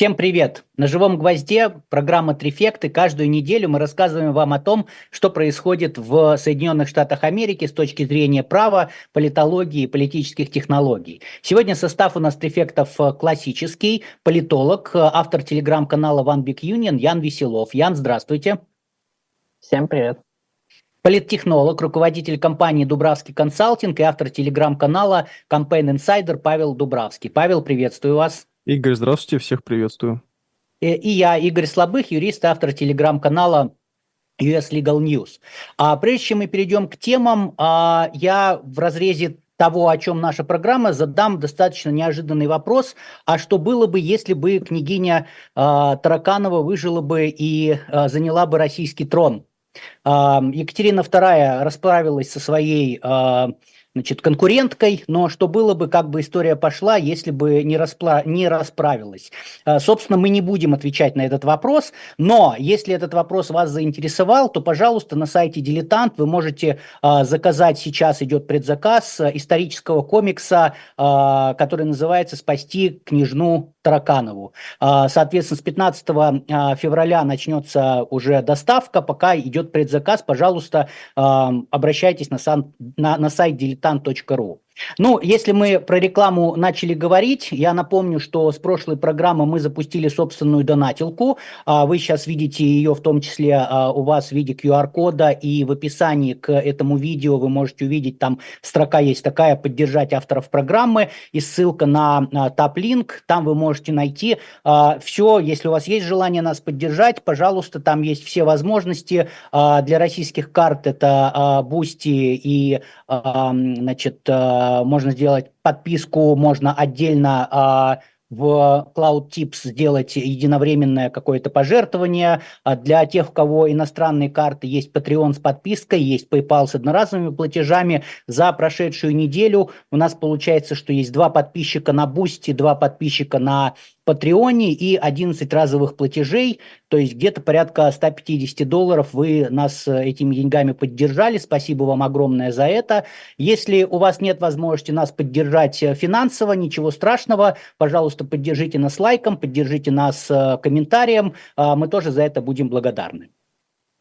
Всем привет! На живом гвозде программа Трифекты. Каждую неделю мы рассказываем вам о том, что происходит в Соединенных Штатах Америки с точки зрения права, политологии и политических технологий. Сегодня состав у нас Трифектов классический. Политолог, автор телеграм-канала One Big Union Ян Веселов. Ян, здравствуйте. Всем привет. Политтехнолог, руководитель компании Дубравский консалтинг и автор телеграм-канала Campaign Insider Павел Дубравский. Павел, приветствую вас. Игорь, здравствуйте, всех приветствую. Э, и я, Игорь Слабых, юрист, автор телеграм-канала US Legal News. А прежде чем мы перейдем к темам, а, я в разрезе того, о чем наша программа, задам достаточно неожиданный вопрос. А что было бы, если бы княгиня э, Тараканова выжила бы и э, заняла бы российский трон? Э, Екатерина II расправилась со своей э, значит, конкуренткой, но что было бы, как бы история пошла, если бы не, распла... не расправилась. А, собственно, мы не будем отвечать на этот вопрос, но если этот вопрос вас заинтересовал, то, пожалуйста, на сайте «Дилетант» вы можете а, заказать, сейчас идет предзаказ а, исторического комикса, который называется «Спасти княжну Тараканову». Соответственно, с 15 февраля начнется уже доставка, пока идет предзаказ, пожалуйста, обращайтесь на, сан... на, на сайт diletant.ru. Ну, если мы про рекламу начали говорить, я напомню, что с прошлой программы мы запустили собственную донатилку. А, вы сейчас видите ее в том числе а, у вас в виде QR-кода, и в описании к этому видео вы можете увидеть, там строка есть такая «Поддержать авторов программы» и ссылка на Taplink. Там вы можете найти а, все, если у вас есть желание нас поддержать, пожалуйста, там есть все возможности для российских карт. Это Boosty и, значит, можно сделать подписку, можно отдельно а, в CloudTips сделать единовременное какое-то пожертвование. А для тех, у кого иностранные карты, есть Patreon с подпиской, есть PayPal с одноразовыми платежами. За прошедшую неделю у нас получается, что есть два подписчика на Boosty, два подписчика на Patreon е и 11 разовых платежей, то есть где-то порядка 150 долларов вы нас э, этими деньгами поддержали. Спасибо вам огромное за это. Если у вас нет возможности нас поддержать э, финансово, ничего страшного, пожалуйста, поддержите нас лайком, поддержите нас э, комментарием, а, мы тоже за это будем благодарны.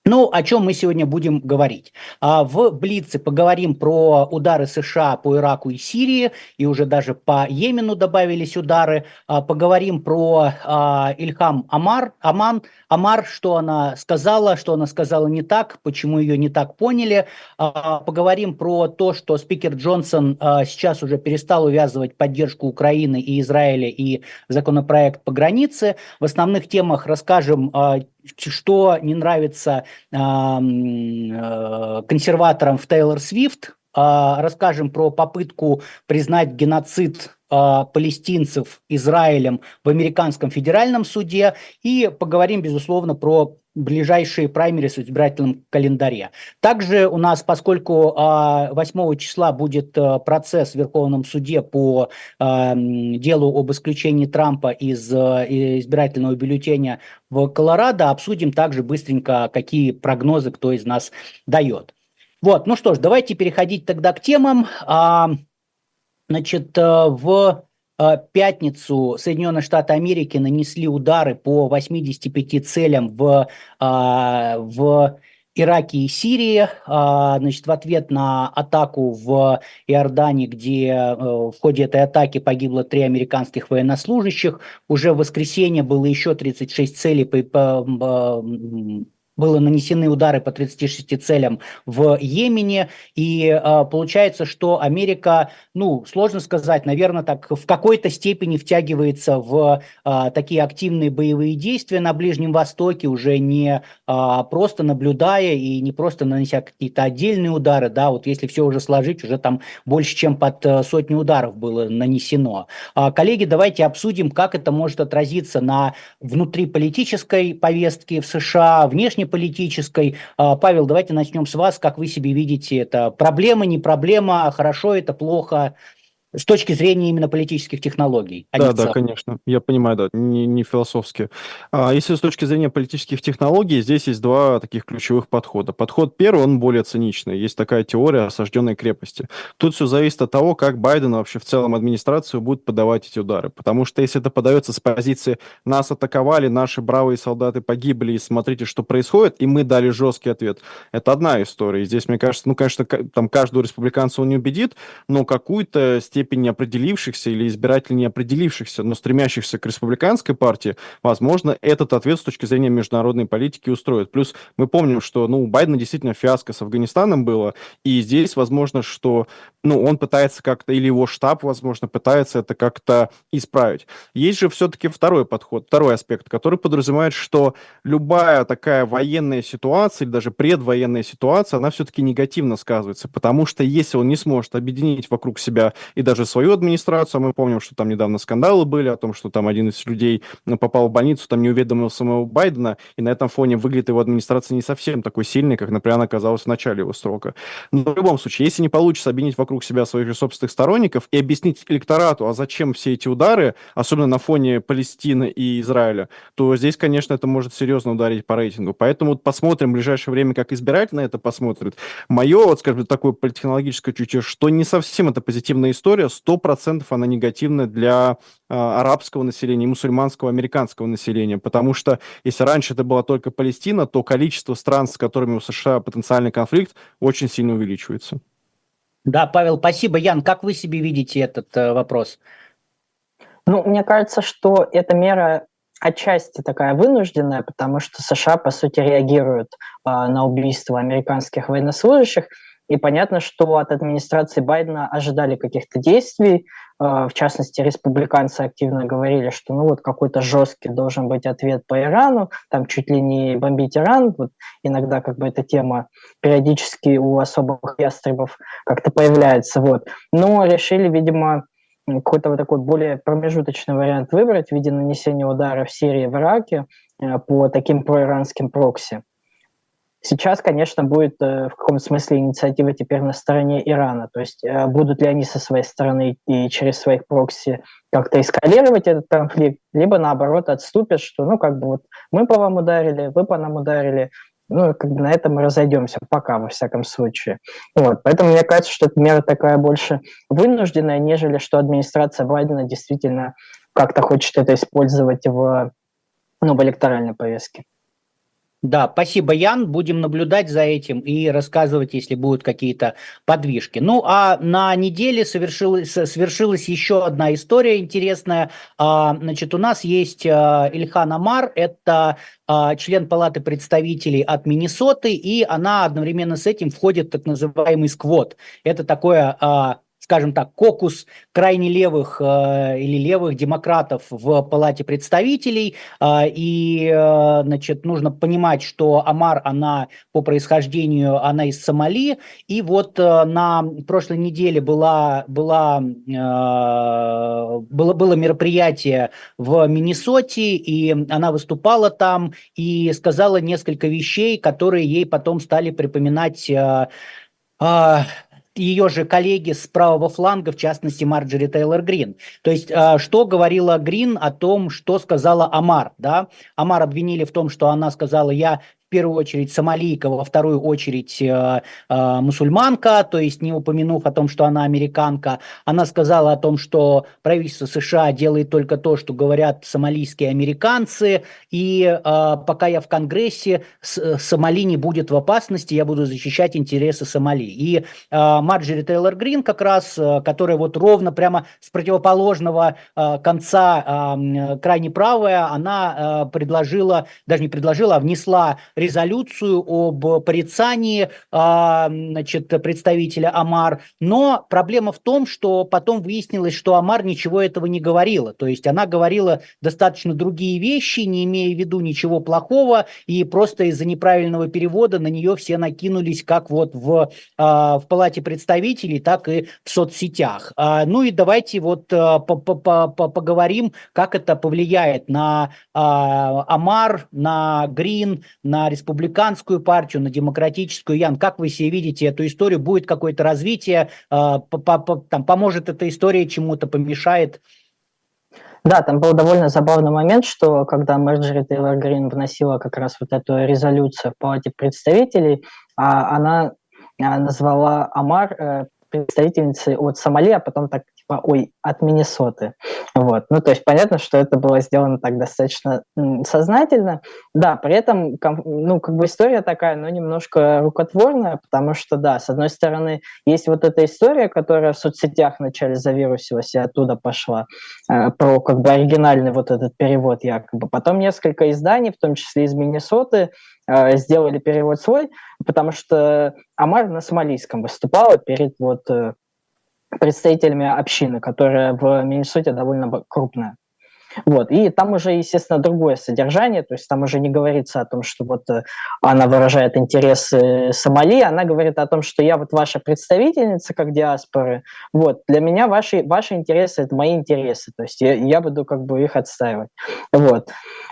Ну, о чем мы сегодня будем говорить? А, в Блице поговорим про удары США по Ираку и Сирии, и уже даже по Йемену добавились удары. А, поговорим про а, Ильхам Амар, Аман, Амар, что она сказала, что она сказала не так, почему ее не так поняли. Поговорим про то, что спикер Джонсон сейчас уже перестал увязывать поддержку Украины и Израиля и законопроект по границе. В основных темах расскажем что не нравится э, консерваторам в Тейлор Свифт. Э, расскажем про попытку признать геноцид э, палестинцев Израилем в американском федеральном суде и поговорим, безусловно, про ближайшие праймерис в избирательном календаре. Также у нас, поскольку 8 числа будет процесс в Верховном суде по делу об исключении Трампа из избирательного бюллетеня в Колорадо, обсудим также быстренько, какие прогнозы кто из нас дает. Вот, ну что ж, давайте переходить тогда к темам. Значит, в Э, пятницу Соединенные Штаты Америки нанесли удары по 85 целям в, а, в Ираке и Сирии, а, значит, в ответ на атаку в Иордании, где э, в ходе этой атаки погибло три американских военнослужащих. Уже в воскресенье было еще 36 целей по, по, было нанесены удары по 36 целям в Йемене, и э, получается, что Америка, ну, сложно сказать, наверное, так в какой-то степени втягивается в э, такие активные боевые действия на Ближнем Востоке, уже не э, просто наблюдая и не просто нанося какие-то отдельные удары, да, вот если все уже сложить, уже там больше, чем под э, сотню ударов было нанесено. Коллеги, давайте обсудим, как это может отразиться на внутриполитической повестке в США, внешней политической. А, Павел, давайте начнем с вас. Как вы себе видите это? Проблема, не проблема, хорошо это, плохо? С точки зрения именно политических технологий. А да, да, конечно. Я понимаю, да, не, не философски. А если с точки зрения политических технологий, здесь есть два таких ключевых подхода. Подход первый, он более циничный. Есть такая теория осажденной крепости. Тут все зависит от того, как Байден вообще в целом администрацию будет подавать эти удары. Потому что если это подается с позиции «нас атаковали, наши бравые солдаты погибли, и смотрите, что происходит», и мы дали жесткий ответ, это одна история. И здесь, мне кажется, ну, конечно, там каждого республиканца он не убедит, но какую-то степень степень неопределившихся или избирателей неопределившихся, но стремящихся к республиканской партии, возможно, этот ответ с точки зрения международной политики устроит. Плюс мы помним, что ну, у Байдена действительно фиаско с Афганистаном было, и здесь возможно, что ну, он пытается как-то, или его штаб, возможно, пытается это как-то исправить. Есть же все-таки второй подход, второй аспект, который подразумевает, что любая такая военная ситуация или даже предвоенная ситуация, она все-таки негативно сказывается, потому что если он не сможет объединить вокруг себя и даже свою администрацию. Мы помним, что там недавно скандалы были о том, что там один из людей ну, попал в больницу, там не уведомил самого Байдена, и на этом фоне выглядит его администрация не совсем такой сильной, как, например, она оказалась в начале его срока. Но в любом случае, если не получится объединить вокруг себя своих же собственных сторонников и объяснить электорату, а зачем все эти удары, особенно на фоне Палестины и Израиля, то здесь, конечно, это может серьезно ударить по рейтингу. Поэтому вот посмотрим в ближайшее время, как избиратель на это посмотрит. Мое, вот, скажем, такое политтехнологическое чутье, что не совсем это позитивная история, история, 100% она негативна для э, арабского населения, мусульманского, американского населения, потому что если раньше это была только Палестина, то количество стран, с которыми у США потенциальный конфликт, очень сильно увеличивается. Да, Павел, спасибо. Ян, как вы себе видите этот э, вопрос? Ну, мне кажется, что эта мера отчасти такая вынужденная, потому что США, по сути, реагируют э, на убийство американских военнослужащих – и понятно, что от администрации Байдена ожидали каких-то действий. Э, в частности, республиканцы активно говорили, что ну вот какой-то жесткий должен быть ответ по Ирану, там чуть ли не бомбить Иран. Вот иногда как бы эта тема периодически у особых ястребов как-то появляется. Вот. Но решили, видимо, какой-то вот такой более промежуточный вариант выбрать в виде нанесения удара в Сирии в Ираке э, по таким проиранским прокси. Сейчас, конечно, будет э, в каком-то смысле инициатива теперь на стороне Ирана. То есть э, будут ли они со своей стороны и через своих прокси как-то эскалировать этот конфликт, либо наоборот отступят, что ну как бы вот мы по вам ударили, вы по нам ударили, ну, как бы на этом мы разойдемся, пока, во всяком случае. Вот. Поэтому мне кажется, что эта мера такая больше вынужденная, нежели что администрация Байдена действительно как-то хочет это использовать в, ну, в электоральной повестке. Да, спасибо, Ян. Будем наблюдать за этим и рассказывать, если будут какие-то подвижки. Ну, а на неделе совершилась, совершилась еще одна история интересная. А, значит, у нас есть а, Ильхан Амар, это а, член Палаты представителей от Миннесоты, и она одновременно с этим входит в так называемый сквот. Это такое скажем так, кокус крайне левых э, или левых демократов в Палате представителей. Э, и, э, значит, нужно понимать, что Амар, она по происхождению, она из Сомали. И вот э, на прошлой неделе была, была, э, было, было мероприятие в Миннесоте, и она выступала там и сказала несколько вещей, которые ей потом стали припоминать э, э, ее же коллеги с правого фланга, в частности Марджери Тейлор Грин. То есть, а, что говорила Грин о том, что сказала Амар, да? Амар обвинили в том, что она сказала, я первую очередь сомалийка, во вторую очередь э, э, мусульманка, то есть не упомянув о том, что она американка. Она сказала о том, что правительство США делает только то, что говорят сомалийские американцы, и э, пока я в Конгрессе, с, Сомали не будет в опасности, я буду защищать интересы Сомали. И э, Марджери Тейлор Грин как раз, э, которая вот ровно прямо с противоположного э, конца э, крайне правая, она э, предложила, даже не предложила, а внесла резолюцию об порицании а, значит, представителя Амар, но проблема в том, что потом выяснилось, что Амар ничего этого не говорила, то есть она говорила достаточно другие вещи, не имея в виду ничего плохого, и просто из-за неправильного перевода на нее все накинулись как вот в, а, в Палате представителей, так и в соцсетях. А, ну и давайте вот поговорим, как это повлияет на Амар, на Грин, на республиканскую партию, на демократическую. Ян, как вы себе видите эту историю? Будет какое-то развитие? Там, поможет эта история чему-то, помешает? Да, там был довольно забавный момент, что когда Марджори Тейлор Грин вносила как раз вот эту резолюцию в Палате представителей, а она назвала Амар э, представительницей от Сомали, а потом так ой, от Миннесоты. Вот. Ну, то есть понятно, что это было сделано так достаточно сознательно. Да, при этом, ну, как бы история такая, но немножко рукотворная, потому что, да, с одной стороны, есть вот эта история, которая в соцсетях вначале завирусилась и оттуда пошла, э, про как бы оригинальный вот этот перевод якобы. Потом несколько изданий, в том числе из Миннесоты, э, сделали перевод свой, потому что Амар на сомалийском выступала перед вот э, представителями общины, которая в Миннесоте довольно крупная. Вот. И там уже, естественно, другое содержание, то есть там уже не говорится о том, что вот э, она выражает интересы Сомали, она говорит о том, что я вот ваша представительница как диаспоры, вот, для меня ваши, ваши интересы – это мои интересы, то есть я, я буду как бы их отстаивать. Вот.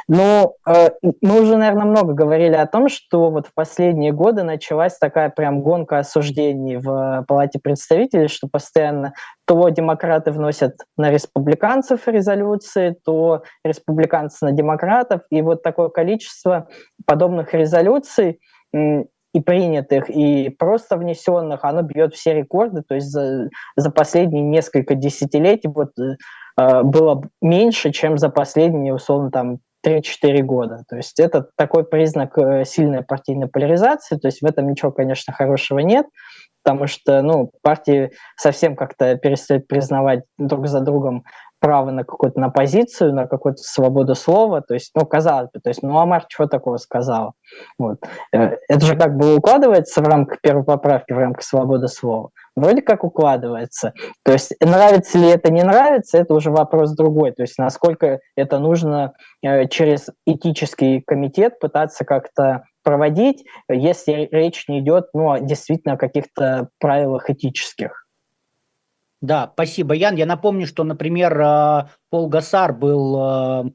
Но э, мы уже, наверное, много говорили о том, что вот в последние годы началась такая прям гонка осуждений в Палате представителей, что постоянно то демократы вносят на республиканцев резолюции, то республиканцы на демократов. И вот такое количество подобных резолюций и принятых, и просто внесенных, оно бьет все рекорды. То есть за, за последние несколько десятилетий вот, э, было меньше, чем за последние, условно, там, 3-4 года. То есть это такой признак э, сильной партийной поляризации, то есть в этом ничего, конечно, хорошего нет потому что ну, партии совсем как-то перестают признавать друг за другом право на какую-то на позицию, на какую-то свободу слова. То есть, ну, казалось бы, то есть, ну, Амар чего такого сказал? Вот. Э, это же как бы укладывается в рамках первой поправки, в рамках свободы слова. Вроде как укладывается. То есть, нравится ли это, не нравится, это уже вопрос другой. То есть, насколько это нужно э, через этический комитет пытаться как-то проводить, если речь не идет ну, действительно о каких-то правилах этических. Да, спасибо, Ян. Я напомню, что, например, э, Пол Гасар был э,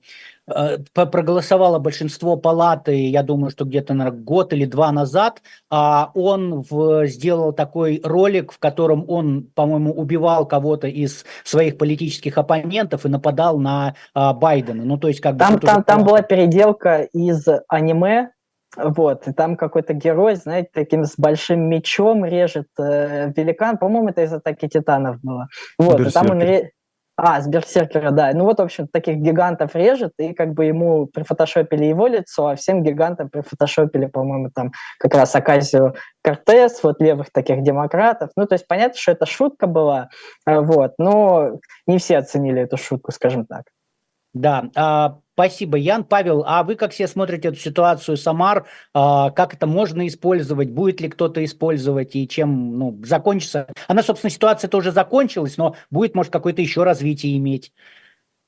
э, проголосовало большинство палаты, я думаю, что где-то на год или два назад, а он в, сделал такой ролик, в котором он, по-моему, убивал кого-то из своих политических оппонентов и нападал на а, Байдена. Ну, то есть как там, бы... Там, там была переделка из аниме вот, и там какой-то герой, знаете, таким с большим мечом режет э, великан. По-моему, это из «Атаки титанов» было. Вот, и там он... Ре... А, с Берсеркера, да. Ну вот, в общем, таких гигантов режет, и как бы ему прифотошопили его лицо, а всем гигантам прифотошопили, по-моему, там как раз Аказию Кортес, вот левых таких демократов. Ну, то есть понятно, что это шутка была, э, вот, но не все оценили эту шутку, скажем так. Да, а, спасибо, Ян. Павел, а вы как все смотрите эту ситуацию, Самар, а, как это можно использовать, будет ли кто-то использовать и чем ну, закончится? Она, собственно, ситуация-то уже закончилась, но будет, может, какое-то еще развитие иметь.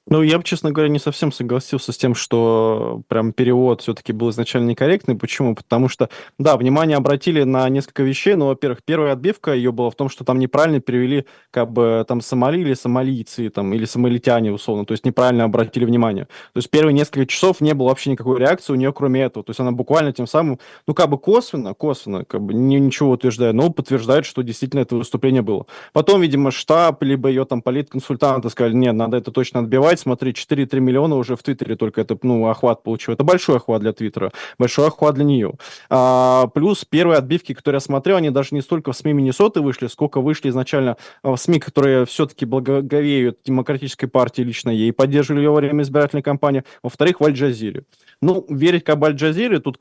Ну, я бы, честно говоря, не совсем согласился с тем, что прям перевод все-таки был изначально некорректный. Почему? Потому что, да, внимание обратили на несколько вещей, но, во-первых, первая отбивка ее была в том, что там неправильно перевели как бы там Сомали или сомалийцы, там, или сомалитяне, условно, то есть неправильно обратили внимание. То есть первые несколько часов не было вообще никакой реакции у нее, кроме этого. То есть она буквально тем самым, ну, как бы косвенно, косвенно, как бы не, ничего утверждая, но подтверждает, что действительно это выступление было. Потом, видимо, штаб, либо ее там политконсультанты сказали, нет, надо это точно отбивать, отбивать. Смотри, 4-3 миллиона уже в Твиттере только это, ну, охват получил. Это большой охват для Твиттера, большой охват для нее. А, плюс первые отбивки, которые я смотрел, они даже не столько в СМИ Миннесоты вышли, сколько вышли изначально а, в СМИ, которые все-таки благоговеют демократической партии лично ей, поддерживали ее во время избирательной кампании. Во-вторых, в Аль-Джазире. Ну, верить как Аль-Джазире, тут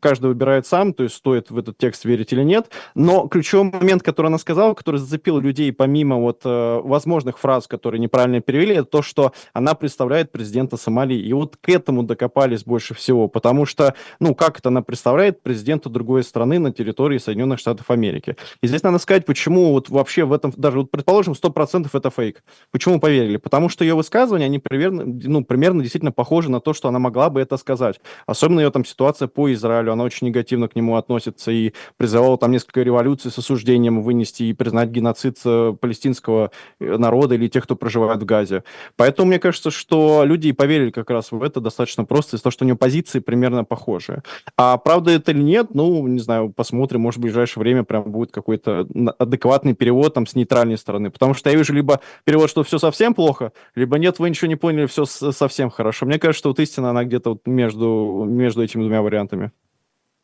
каждый выбирает сам, то есть стоит в этот текст верить или нет. Но ключевой момент, который она сказала, который зацепил людей помимо вот э, возможных фраз, которые неправильно перевели, это то, что она представляет президента Сомали. И вот к этому докопались больше всего, потому что, ну, как это она представляет президента другой страны на территории Соединенных Штатов Америки. И здесь надо сказать, почему вот вообще в этом, даже вот предположим, 100% это фейк. Почему поверили? Потому что ее высказывания, они примерно, ну, примерно действительно похожи на то, что она могла бы это сказать. Особенно ее там ситуация по Израилю, она очень негативно к нему относится и призывала там несколько революций с осуждением вынести и признать геноцид э, палестинского э, народа или тех, кто проживает в Газе. Поэтому, мне кажется, что люди поверили как раз в это достаточно просто из-за того, что у него позиции примерно похожие. А правда это или нет, ну, не знаю, посмотрим, может, в ближайшее время прям будет какой-то адекватный перевод там с нейтральной стороны. Потому что я вижу либо перевод, что все совсем плохо, либо нет, вы ничего не поняли, все совсем хорошо. Мне кажется, что вот истина, она где-то вот между, между этими двумя вариантами.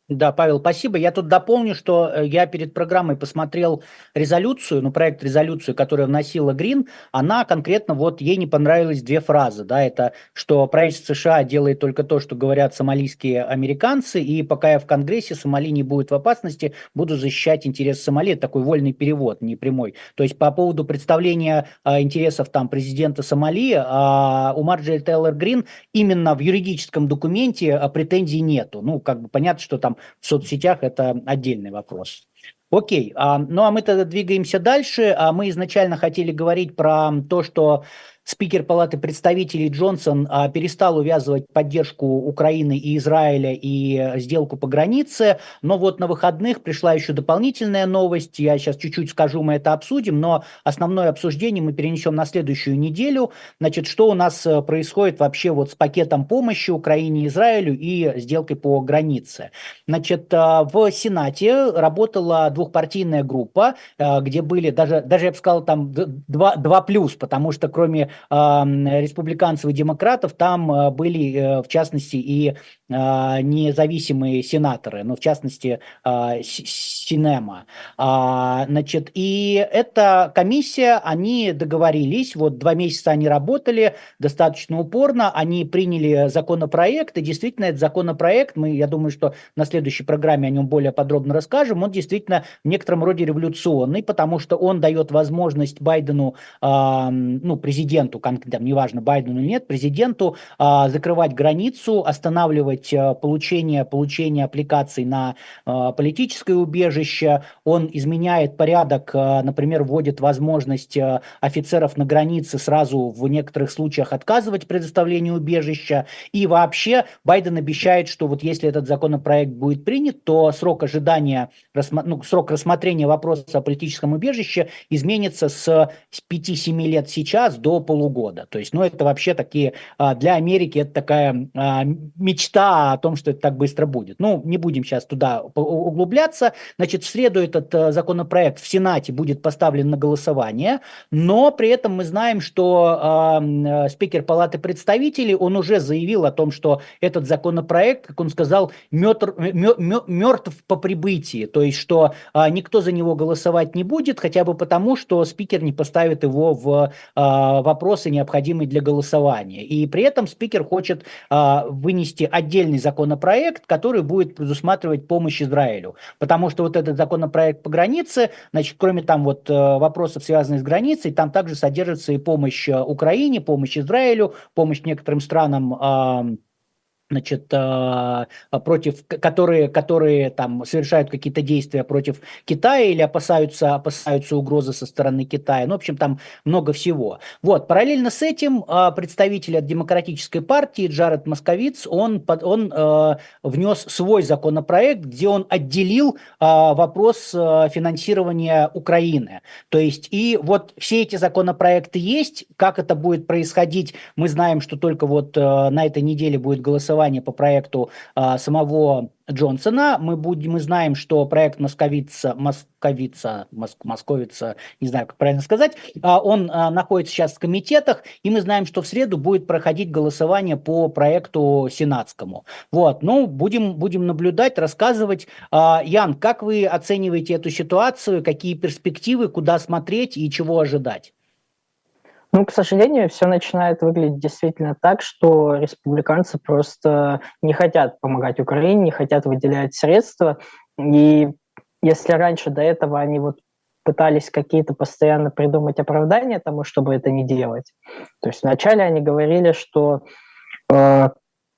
Да, Павел, спасибо. Я тут дополню, что э, я перед программой посмотрел резолюцию, ну, проект резолюции, которую вносила Грин, она конкретно, вот ей не понравились две фразы, да, это, что правительство США делает только то, что говорят сомалийские американцы, и пока я в Конгрессе, Сомали не будет в опасности, буду защищать интересы Сомали, такой вольный перевод, не прямой. То есть по поводу представления а, интересов там президента Сомали, а, у Марджери Тейлор Грин именно в юридическом документе а, претензий нету. Ну, как бы понятно, что там в соцсетях, это отдельный вопрос. Окей, а, ну а мы тогда двигаемся дальше. А мы изначально хотели говорить про то, что спикер Палаты представителей Джонсон а, перестал увязывать поддержку Украины и Израиля и сделку по границе, но вот на выходных пришла еще дополнительная новость, я сейчас чуть-чуть скажу, мы это обсудим, но основное обсуждение мы перенесем на следующую неделю. Значит, что у нас э, происходит вообще вот с пакетом помощи Украине и Израилю и сделкой по границе. Значит, э, в Сенате работала двухпартийная группа, э, где были даже, даже я бы сказал, там два, два плюс, потому что кроме республиканцев и демократов, там э, были, э, в частности, и а, независимые сенаторы, ну, в частности, а, Синема. А, значит, и эта комиссия, они договорились, вот два месяца они работали достаточно упорно, они приняли законопроект, и действительно этот законопроект, мы, я думаю, что на следующей программе о нем более подробно расскажем, он действительно в некотором роде революционный, потому что он дает возможность Байдену, ну, президенту, там, неважно, Байдену или нет, президенту закрывать границу, останавливать требовать э, получения, получения аппликаций на э, политическое убежище, он изменяет порядок, э, например, вводит возможность офицеров на границе сразу в некоторых случаях отказывать в предоставлении убежища, и вообще Байден обещает, что вот если этот законопроект будет принят, то срок ожидания, ну, срок рассмотрения вопроса о политическом убежище изменится с 5-7 лет сейчас до полугода. То есть, ну, это вообще такие, для Америки это такая мечта о том, что это так быстро будет. Ну, не будем сейчас туда углубляться. Значит, в среду этот э, законопроект в Сенате будет поставлен на голосование, но при этом мы знаем, что э, спикер Палаты представителей, он уже заявил о том, что этот законопроект, как он сказал, мертв, мертв по прибытии, то есть, что э, никто за него голосовать не будет, хотя бы потому, что спикер не поставит его в э, вопросы, необходимые для голосования. И при этом спикер хочет э, вынести отдельный отдельный законопроект, который будет предусматривать помощь Израилю. Потому что вот этот законопроект по границе, значит, кроме там вот э, вопросов, связанных с границей, там также содержится и помощь э, Украине, помощь Израилю, помощь некоторым странам значит, а, против, которые, которые там совершают какие-то действия против Китая или опасаются, опасаются угрозы со стороны Китая. Ну, в общем, там много всего. Вот, параллельно с этим а, представитель от Демократической партии Джаред Московиц, он, он э, внес свой законопроект, где он отделил вопрос финансирования Украины. То есть, и вот все эти законопроекты есть, как это будет происходить, мы знаем, что только вот э, на этой неделе будет голосование голосование по проекту а, самого Джонсона. Мы, будем, мы знаем, что проект Московица, Московица, Моск, Московица, не знаю, как правильно сказать, а, он а, находится сейчас в комитетах, и мы знаем, что в среду будет проходить голосование по проекту сенатскому. Вот, ну, будем, будем наблюдать, рассказывать. А, Ян, как вы оцениваете эту ситуацию, какие перспективы, куда смотреть и чего ожидать? Ну, к сожалению, все начинает выглядеть действительно так, что республиканцы просто не хотят помогать Украине, не хотят выделять средства. И если раньше до этого они вот пытались какие-то постоянно придумать оправдания тому, чтобы это не делать. То есть вначале они говорили, что э,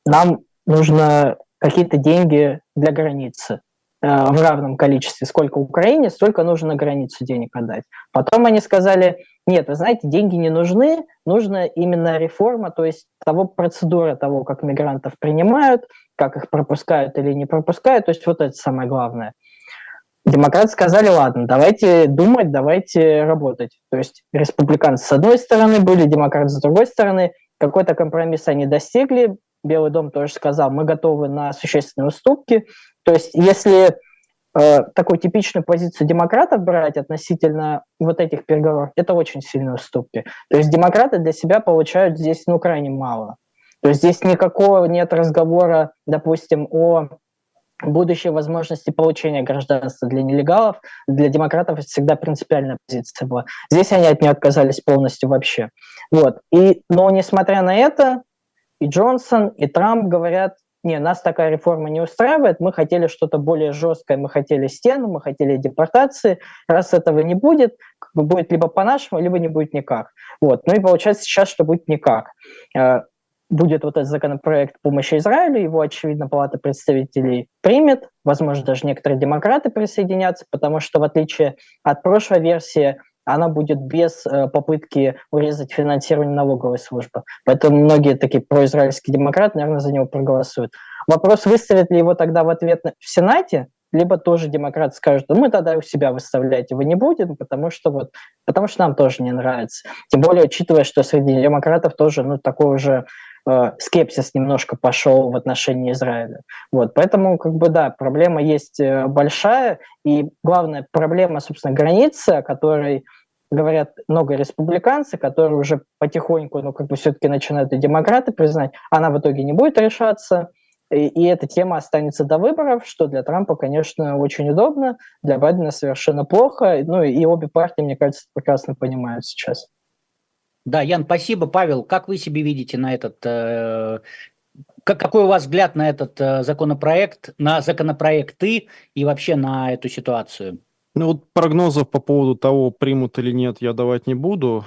нам нужно какие-то деньги для границы в равном количестве, сколько Украине, столько нужно на границу денег отдать. Потом они сказали, нет, вы знаете, деньги не нужны, нужна именно реформа, то есть того процедура того, как мигрантов принимают, как их пропускают или не пропускают, то есть вот это самое главное. Демократы сказали, ладно, давайте думать, давайте работать. То есть республиканцы с одной стороны были, демократы с другой стороны, какой-то компромисс они достигли. Белый дом тоже сказал, мы готовы на существенные уступки. То есть если э, такую типичную позицию демократов брать относительно вот этих переговоров, это очень сильные уступки. То есть демократы для себя получают здесь ну крайне мало. То есть здесь никакого нет разговора, допустим, о будущей возможности получения гражданства для нелегалов. Для демократов это всегда принципиальная позиция была. Здесь они от нее отказались полностью вообще. Вот. И, но несмотря на это, и Джонсон, и Трамп говорят, не, нас такая реформа не устраивает, мы хотели что-то более жесткое, мы хотели стену, мы хотели депортации. Раз этого не будет, будет либо по-нашему, либо не будет никак. Вот. Ну и получается сейчас, что будет никак. Э, будет вот этот законопроект помощи Израилю, его, очевидно, Палата представителей примет, возможно, даже некоторые демократы присоединятся, потому что, в отличие от прошлой версии, она будет без э, попытки урезать финансирование налоговой службы. Поэтому многие такие произраильские демократы, наверное, за него проголосуют. Вопрос, выставят ли его тогда в ответ в Сенате, либо тоже демократы скажут, ну, мы тогда у себя выставлять его не будем, потому что вот, потому что нам тоже не нравится. Тем более, учитывая, что среди демократов тоже, ну, такой уже Э, скепсис немножко пошел в отношении Израиля. Вот, поэтому, как бы, да, проблема есть э, большая, и главная проблема, собственно, границы, о которой говорят много республиканцев, которые уже потихоньку, ну, как бы все-таки начинают и демократы признать, она в итоге не будет решаться, и, и эта тема останется до выборов, что для Трампа, конечно, очень удобно, для Байдена совершенно плохо, ну, и обе партии, мне кажется, прекрасно понимают сейчас. Да, Ян, спасибо. Павел, как вы себе видите на этот, э, как, какой у вас взгляд на этот э, законопроект, на законопроекты и вообще на эту ситуацию? Ну вот прогнозов по поводу того, примут или нет, я давать не буду.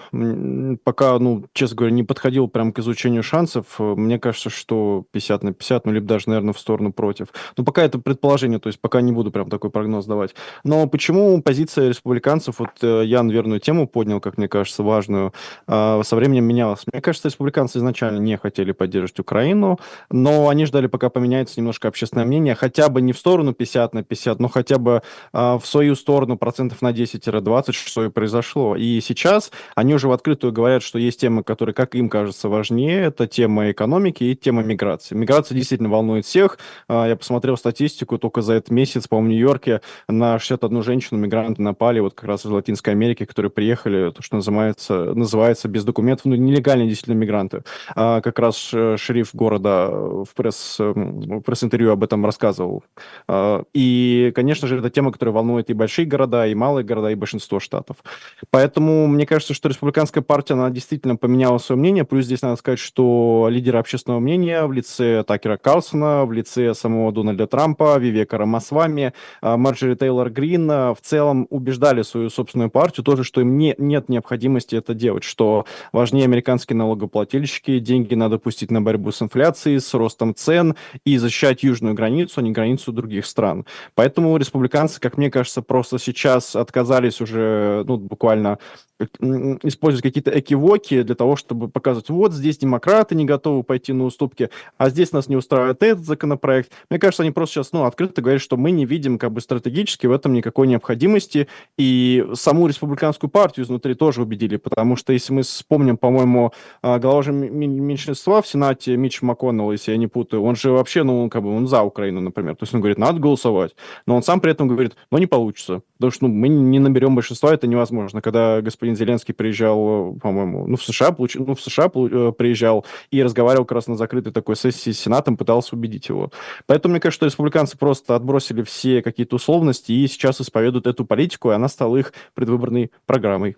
Пока, ну, честно говоря, не подходил прям к изучению шансов. Мне кажется, что 50 на 50, ну, либо даже, наверное, в сторону против. Но пока это предположение, то есть пока не буду прям такой прогноз давать. Но почему позиция республиканцев, вот э, Ян верную тему поднял, как мне кажется, важную, а, со временем менялась. Мне кажется, республиканцы изначально не хотели поддерживать Украину, но они ждали, пока поменяется немножко общественное мнение, хотя бы не в сторону 50 на 50, но хотя бы а, в свою сторону сторону процентов на 10-20, что и произошло. И сейчас они уже в открытую говорят, что есть темы, которые, как им кажется, важнее. Это тема экономики и тема миграции. Миграция действительно волнует всех. А, я посмотрел статистику, только за этот месяц, по-моему, в Нью-Йорке на 61 женщину мигранты напали, вот как раз из Латинской Америки, которые приехали, то, что называется, называется без документов, ну, нелегальные действительно мигранты. А, как раз шериф города в, пресс, в пресс-интервью об этом рассказывал. А, и, конечно же, это тема, которая волнует и большие города, и малые города, и большинство штатов. Поэтому мне кажется, что республиканская партия, она действительно поменяла свое мнение. Плюс здесь надо сказать, что лидеры общественного мнения в лице Такера Карлсона, в лице самого Дональда Трампа, Вивека Рамасвами, а, Марджери Тейлор Грин а, в целом убеждали свою собственную партию тоже, что им не, нет необходимости это делать, что важнее американские налогоплательщики, деньги надо пустить на борьбу с инфляцией, с ростом цен и защищать южную границу, а не границу других стран. Поэтому республиканцы, как мне кажется, просто сейчас отказались уже, ну, буквально использовать какие-то экивоки для того, чтобы показывать, вот здесь демократы не готовы пойти на уступки, а здесь нас не устраивает этот законопроект. Мне кажется, они просто сейчас, ну, открыто говорят, что мы не видим как бы стратегически в этом никакой необходимости, и саму республиканскую партию изнутри тоже убедили, потому что если мы вспомним, по-моему, а, глава же меньшинства в Сенате Митч МакКоннелл, если я не путаю, он же вообще, ну, как бы, он за Украину, например, то есть он говорит, надо голосовать, но он сам при этом говорит, ну, не получится, потому что, ну, мы не наберем большинства, это невозможно, когда господин господин Зеленский приезжал, по-моему, ну, в США, получ... ну, в США э, приезжал и разговаривал как раз на закрытой такой сессии с Сенатом, пытался убедить его. Поэтому мне кажется, что республиканцы просто отбросили все какие-то условности и сейчас исповедуют эту политику, и она стала их предвыборной программой.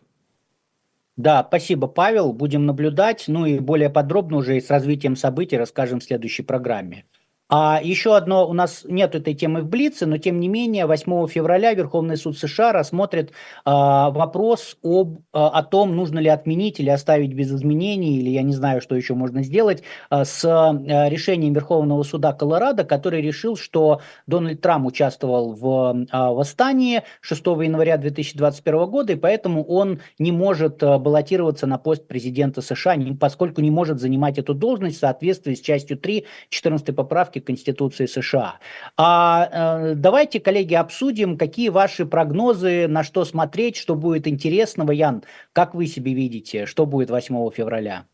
Да, спасибо, Павел. Будем наблюдать. Ну и более подробно уже и с развитием событий расскажем в следующей программе. А еще одно, у нас нет этой темы в Блице, но тем не менее 8 февраля Верховный суд США рассмотрит а, вопрос об, а, о том, нужно ли отменить или оставить без изменений, или я не знаю, что еще можно сделать, а, с а, решением Верховного суда Колорадо, который решил, что Дональд Трамп участвовал в а, восстании 6 января 2021 года, и поэтому он не может а, баллотироваться на пост президента США, поскольку не может занимать эту должность в соответствии с частью 3 14 поправки Конституции США. А э, давайте, коллеги, обсудим, какие ваши прогнозы, на что смотреть, что будет интересного. Ян, как вы себе видите, что будет 8 февраля?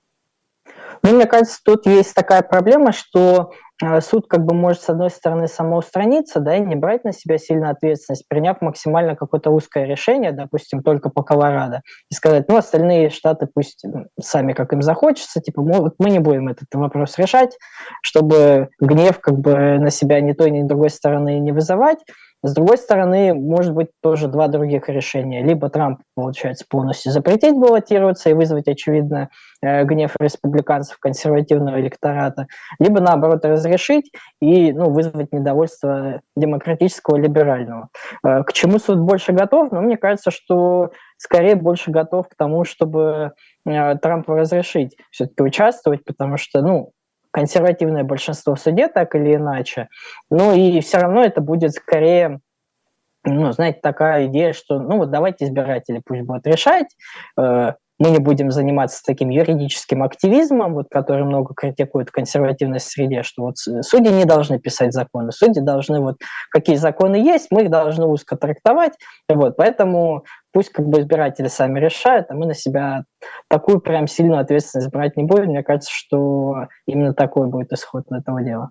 Ну, мне кажется, тут есть такая проблема, что э, суд как бы может, с одной стороны, самоустраниться, да, и не брать на себя сильную ответственность, приняв максимально какое-то узкое решение, допустим, только по Колорадо, и сказать, ну, остальные штаты пусть сами, как им захочется, типа, мы, мы не будем этот вопрос решать, чтобы гнев как бы на себя ни той, ни другой стороны не вызывать, с другой стороны, может быть тоже два других решения. Либо Трамп, получается, полностью запретить баллотироваться и вызвать, очевидно, э, гнев республиканцев консервативного электората, либо, наоборот, разрешить и ну, вызвать недовольство демократического либерального. Э, к чему суд больше готов? Ну, мне кажется, что скорее больше готов к тому, чтобы э, Трампу разрешить все-таки участвовать, потому что, ну, консервативное большинство в суде, так или иначе. Ну и все равно это будет скорее ну, знаете, такая идея, что, ну, вот давайте избиратели пусть будут решать, э, мы не будем заниматься таким юридическим активизмом, вот, который много критикует в консервативной среде, что вот судьи не должны писать законы, судьи должны вот какие законы есть, мы их должны узко трактовать, вот, поэтому пусть как бы избиратели сами решают, а мы на себя такую прям сильную ответственность брать не будем. Мне кажется, что именно такой будет исход этого дела.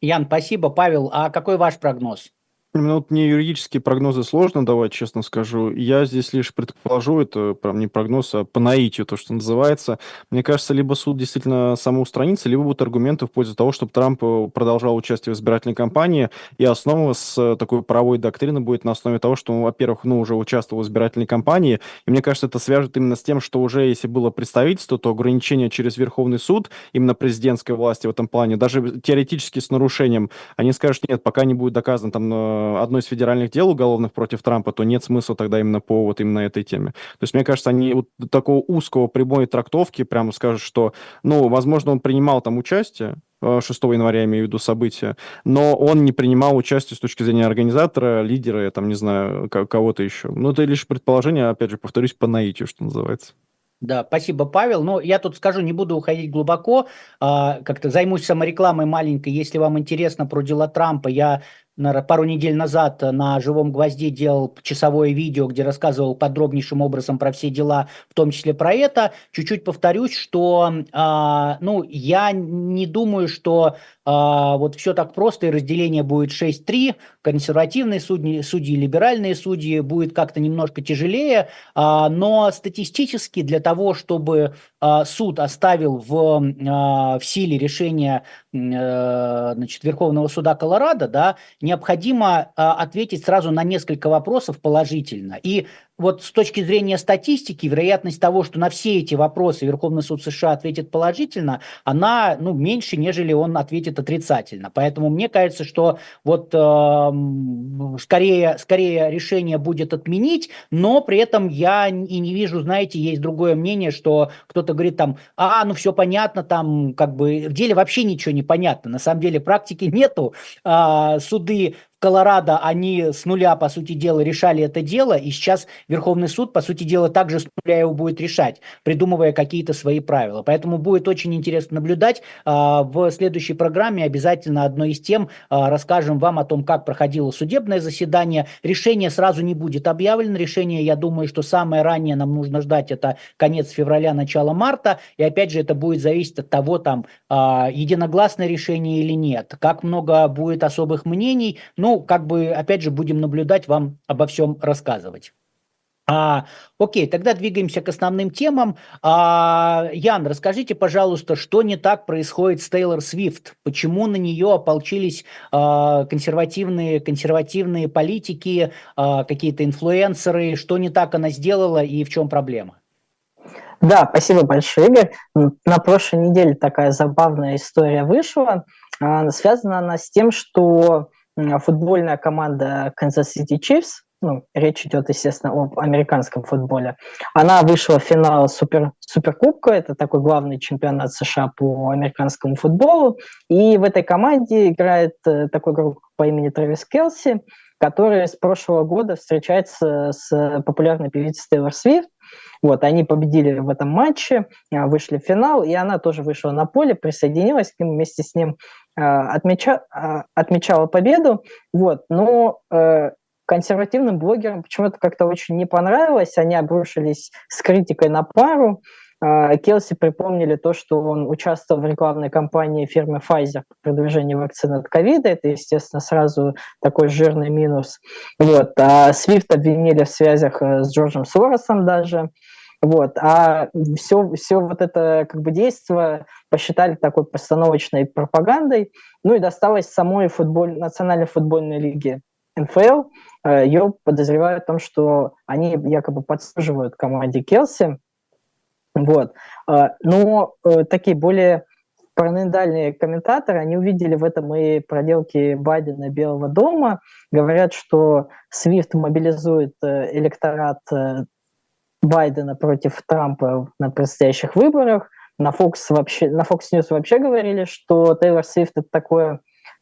Ян, спасибо. Павел, а какой ваш прогноз? Ну, вот мне юридические прогнозы сложно давать, честно скажу. Я здесь лишь предположу, это прям не прогноз, а по наитию, то, что называется. Мне кажется, либо суд действительно самоустранится, либо будут аргументы в пользу того, чтобы Трамп э, продолжал участие в избирательной кампании, и основа с э, такой правовой доктрины будет на основе того, что во-первых, ну, уже участвовал в избирательной кампании, и мне кажется, это свяжет именно с тем, что уже если было представительство, то ограничение через Верховный суд, именно президентской власти в этом плане, даже теоретически с нарушением, они скажут, нет, пока не будет доказано там э, одно из федеральных дел уголовных против Трампа, то нет смысла тогда именно по вот именно этой теме. То есть, мне кажется, они вот такого узкого прямой трактовки прямо скажут, что, ну, возможно, он принимал там участие, 6 э, января, я имею в виду события, но он не принимал участие с точки зрения организатора, лидера, я там не знаю, кого-то еще. Ну, это лишь предположение, опять же, повторюсь, по наитию, что называется. Да, спасибо, Павел. Но я тут скажу, не буду уходить глубоко, а, как-то займусь саморекламой маленькой. Если вам интересно про дела Трампа, я пару недель назад на «Живом гвозде» делал часовое видео, где рассказывал подробнейшим образом про все дела, в том числе про это. Чуть-чуть повторюсь, что э, ну, я не думаю, что э, вот все так просто, и разделение будет 6-3, консервативные судьи, судьи, либеральные судьи, будет как-то немножко тяжелее, э, но статистически для того, чтобы суд оставил в, э, в силе решение э, значит, Верховного суда Колорадо, да, необходимо ответить сразу на несколько вопросов положительно. И вот с точки зрения статистики, вероятность того, что на все эти вопросы Верховный суд США ответит положительно, она ну, меньше, нежели он ответит отрицательно. Поэтому мне кажется, что вот э, скорее, скорее решение будет отменить, но при этом я и не вижу, знаете, есть другое мнение, что кто-то говорит там, а, ну все понятно, там как бы в деле вообще ничего не понятно. На самом деле практики нету. Э, суды Колорадо они с нуля, по сути дела, решали это дело, и сейчас Верховный суд, по сути дела, также с нуля его будет решать, придумывая какие-то свои правила. Поэтому будет очень интересно наблюдать. А, в следующей программе обязательно одной из тем а, расскажем вам о том, как проходило судебное заседание. Решение сразу не будет объявлено. Решение, я думаю, что самое раннее нам нужно ждать, это конец февраля, начало марта. И опять же, это будет зависеть от того, там, а, единогласное решение или нет, как много будет особых мнений. Но ну, как бы, опять же, будем наблюдать, вам обо всем рассказывать. А, окей, тогда двигаемся к основным темам. А, Ян, расскажите, пожалуйста, что не так происходит с Тейлор Свифт? Почему на нее ополчились а, консервативные, консервативные политики, а, какие-то инфлюенсеры? Что не так она сделала и в чем проблема? Да, спасибо большое, Игорь. На прошлой неделе такая забавная история вышла. А, связана она с тем, что футбольная команда Kansas City Chiefs, ну, речь идет, естественно, об американском футболе. Она вышла в финал Супер, Суперкубка, это такой главный чемпионат США по американскому футболу. И в этой команде играет э, такой игрок по имени Трэвис Келси, который с прошлого года встречается с популярной певицей Тейлор Свифт. Вот, они победили в этом матче, а, вышли в финал, и она тоже вышла на поле, присоединилась к ним, вместе с ним отмеча, а, отмечала победу. Вот, но э, консервативным блогерам почему-то как-то очень не понравилось, они обрушились с критикой на пару, Келси припомнили то, что он участвовал в рекламной кампании фирмы Pfizer по продвижению вакцины от ковида. Это, естественно, сразу такой жирный минус. Вот. А Свифт обвинили в связях э, с Джорджем Соросом даже. Вот. А все, все вот это как бы действие посчитали такой постановочной пропагандой. Ну и досталось самой футболь, национальной футбольной лиге НФЛ. Э, Ее подозревают в том, что они якобы подсуживают команде Келси. Вот. Э, но э, такие более параноидальные комментаторы, они увидели в этом и проделки Байдена и Белого дома, говорят, что Свифт мобилизует электорат Байдена против Трампа на предстоящих выборах. На Fox, вообще, на Fox News вообще говорили, что Тейлор Свифт это такое,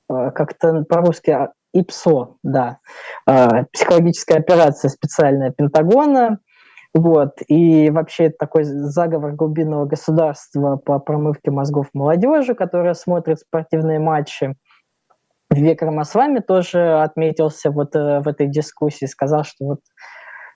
как-то по-русски ИПСО, да, э, психологическая операция специальная Пентагона, вот, и вообще такой заговор глубинного государства по промывке мозгов молодежи, которая смотрит спортивные матчи. Век Рамасвами тоже отметился вот э, в этой дискуссии, сказал, что вот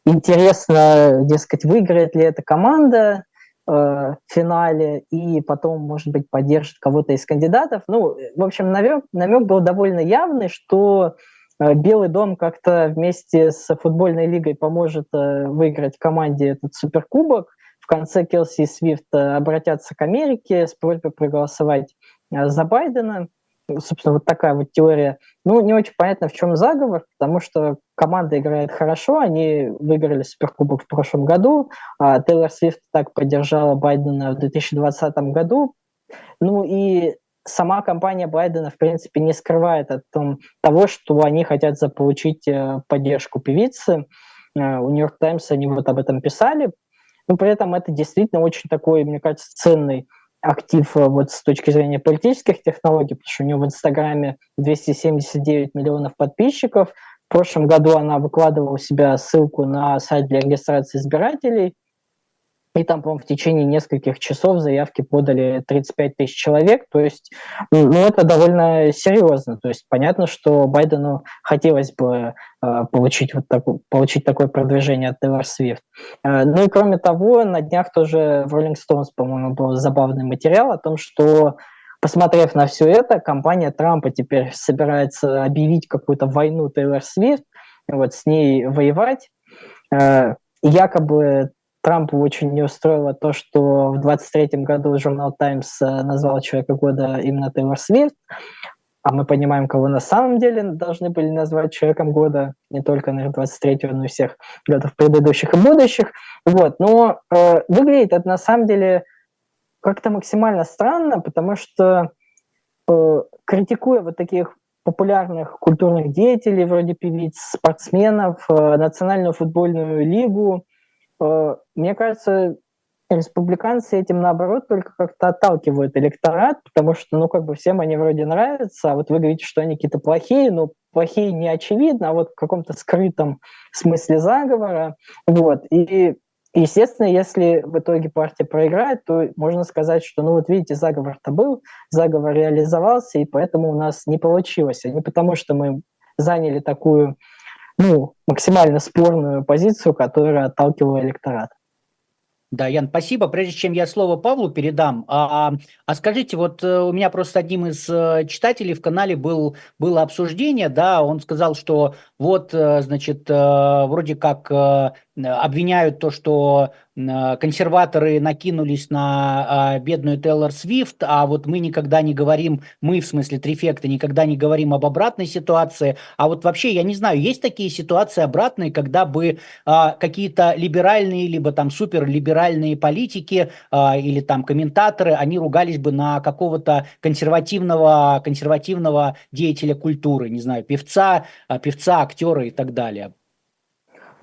интересно, дескать, выиграет ли эта команда, Э, финале и потом, может быть, поддержит кого-то из кандидатов. Ну, в общем, намек, намек был довольно явный, что э, Белый дом как-то вместе с футбольной лигой поможет э, выиграть команде этот суперкубок. В конце Келси и Свифт обратятся к Америке с просьбой проголосовать за Байдена собственно, вот такая вот теория. Ну, не очень понятно, в чем заговор, потому что команда играет хорошо, они выиграли Суперкубок в прошлом году, а Тейлор Свифт так поддержала Байдена в 2020 году. Ну и сама компания Байдена, в принципе, не скрывает о том, того, что они хотят заполучить э, поддержку певицы. Э, у Нью-Йорк Таймс они вот об этом писали. Но при этом это действительно очень такой, мне кажется, ценный актив э, вот с точки зрения политических технологий, потому что у нее в Инстаграме 279 миллионов подписчиков. В прошлом году она выкладывала у себя ссылку на сайт для регистрации избирателей, и там, по-моему, в течение нескольких часов заявки подали 35 тысяч человек. То есть, ну, это довольно серьезно. То есть, понятно, что Байдену хотелось бы э, получить, вот так, получить такое продвижение от Taylor Swift. Э, ну и кроме того, на днях тоже в Rolling Stones, по-моему, был забавный материал о том, что Посмотрев на все это, компания Трампа теперь собирается объявить какую-то войну Тейлор Свифт, вот с ней воевать. Э, якобы Трампу очень не устроило то, что в 23 году журнал Times э, назвал человека года именно Тейлор Свифт, а мы понимаем, кого на самом деле должны были назвать человеком года, не только, наверное, 23-го, но и всех годов предыдущих и будущих. Вот. Но э, выглядит это на самом деле как-то максимально странно, потому что э, критикуя вот таких популярных культурных деятелей, вроде певиц, спортсменов, э, Национальную футбольную лигу, мне кажется, республиканцы этим, наоборот, только как-то отталкивают электорат, потому что, ну, как бы всем они вроде нравятся, а вот вы говорите, что они какие-то плохие, но плохие не очевидно, а вот в каком-то скрытом смысле заговора, вот, и Естественно, если в итоге партия проиграет, то можно сказать, что, ну вот видите, заговор-то был, заговор реализовался, и поэтому у нас не получилось. А не потому, что мы заняли такую ну, максимально спорную позицию, которая отталкивала электорат. Да, Ян, спасибо. Прежде чем я слово Павлу передам, а, а скажите, вот э, у меня просто одним из э, читателей в канале был, было обсуждение, да, он сказал, что вот, э, значит, вроде как обвиняют то, что консерваторы накинулись на бедную Тейлор Свифт, а вот мы никогда не говорим, мы в смысле трифекта, никогда не говорим об обратной ситуации. А вот вообще, я не знаю, есть такие ситуации обратные, когда бы какие-то либеральные, либо там суперлиберальные политики или там комментаторы, они ругались бы на какого-то консервативного, консервативного деятеля культуры, не знаю, певца, певца, актера и так далее.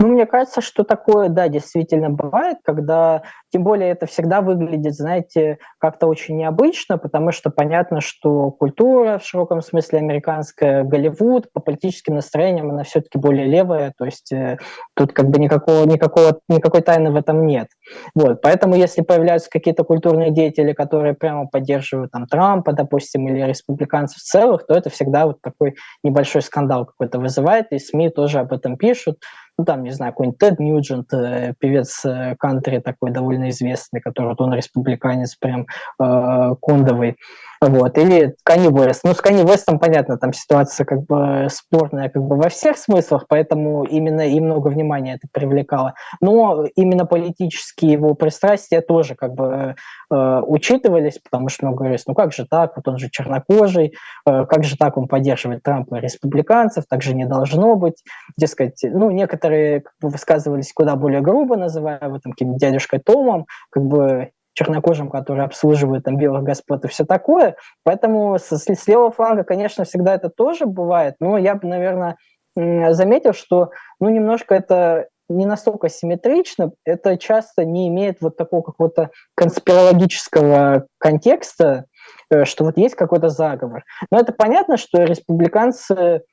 Ну, мне кажется, что такое, да, действительно бывает, когда, тем более это всегда выглядит, знаете, как-то очень необычно, потому что понятно, что культура в широком смысле американская, Голливуд по политическим настроениям, она все-таки более левая, то есть э, тут как бы никакого, никакого, никакой тайны в этом нет. Вот, поэтому если появляются какие-то культурные деятели, которые прямо поддерживают там Трампа, допустим, или республиканцев в целых, то это всегда вот такой небольшой скандал какой-то вызывает, и СМИ тоже об этом пишут, ну, там, не знаю, какой-нибудь Тед Ньюджент, э, певец э, кантри такой довольно известный, который вот он республиканец прям э, кондовый, вот, или Канни Вест. Ну, с Канни Вестом, понятно, там ситуация как бы спорная как бы во всех смыслах, поэтому именно и много внимания это привлекало. Но именно политические его пристрастия тоже как бы э, учитывались, потому что много говорилось, ну как же так, вот он же чернокожий, э, как же так он поддерживает Трампа и республиканцев, так же не должно быть. Дескать, ну, некоторые как бы, высказывались куда более грубо, называя его там каким-то дядюшкой Томом, как бы чернокожим, которые обслуживают там белых господ и все такое. Поэтому с, с левого фланга, конечно, всегда это тоже бывает, но я бы, наверное, заметил, что ну, немножко это не настолько симметрично, это часто не имеет вот такого какого-то конспирологического контекста, э, что вот есть какой-то заговор. Но это понятно, что республиканцы,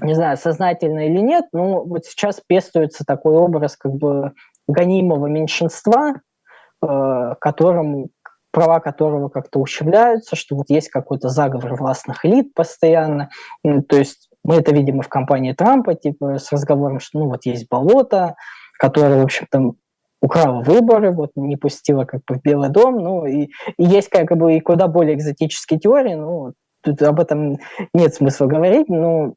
не знаю, сознательно или нет, но вот сейчас пестуется такой образ как бы гонимого меньшинства, Э, которому права которого как-то ущемляются, что вот есть какой-то заговор властных элит постоянно. То есть мы это видим и в кампании Трампа, типа с разговором, что ну вот есть болото, которое, в общем-то, украла выборы, вот не пустила как бы в Белый дом, ну и, и есть как бы и куда более экзотические теории, ну тут об этом нет смысла говорить, но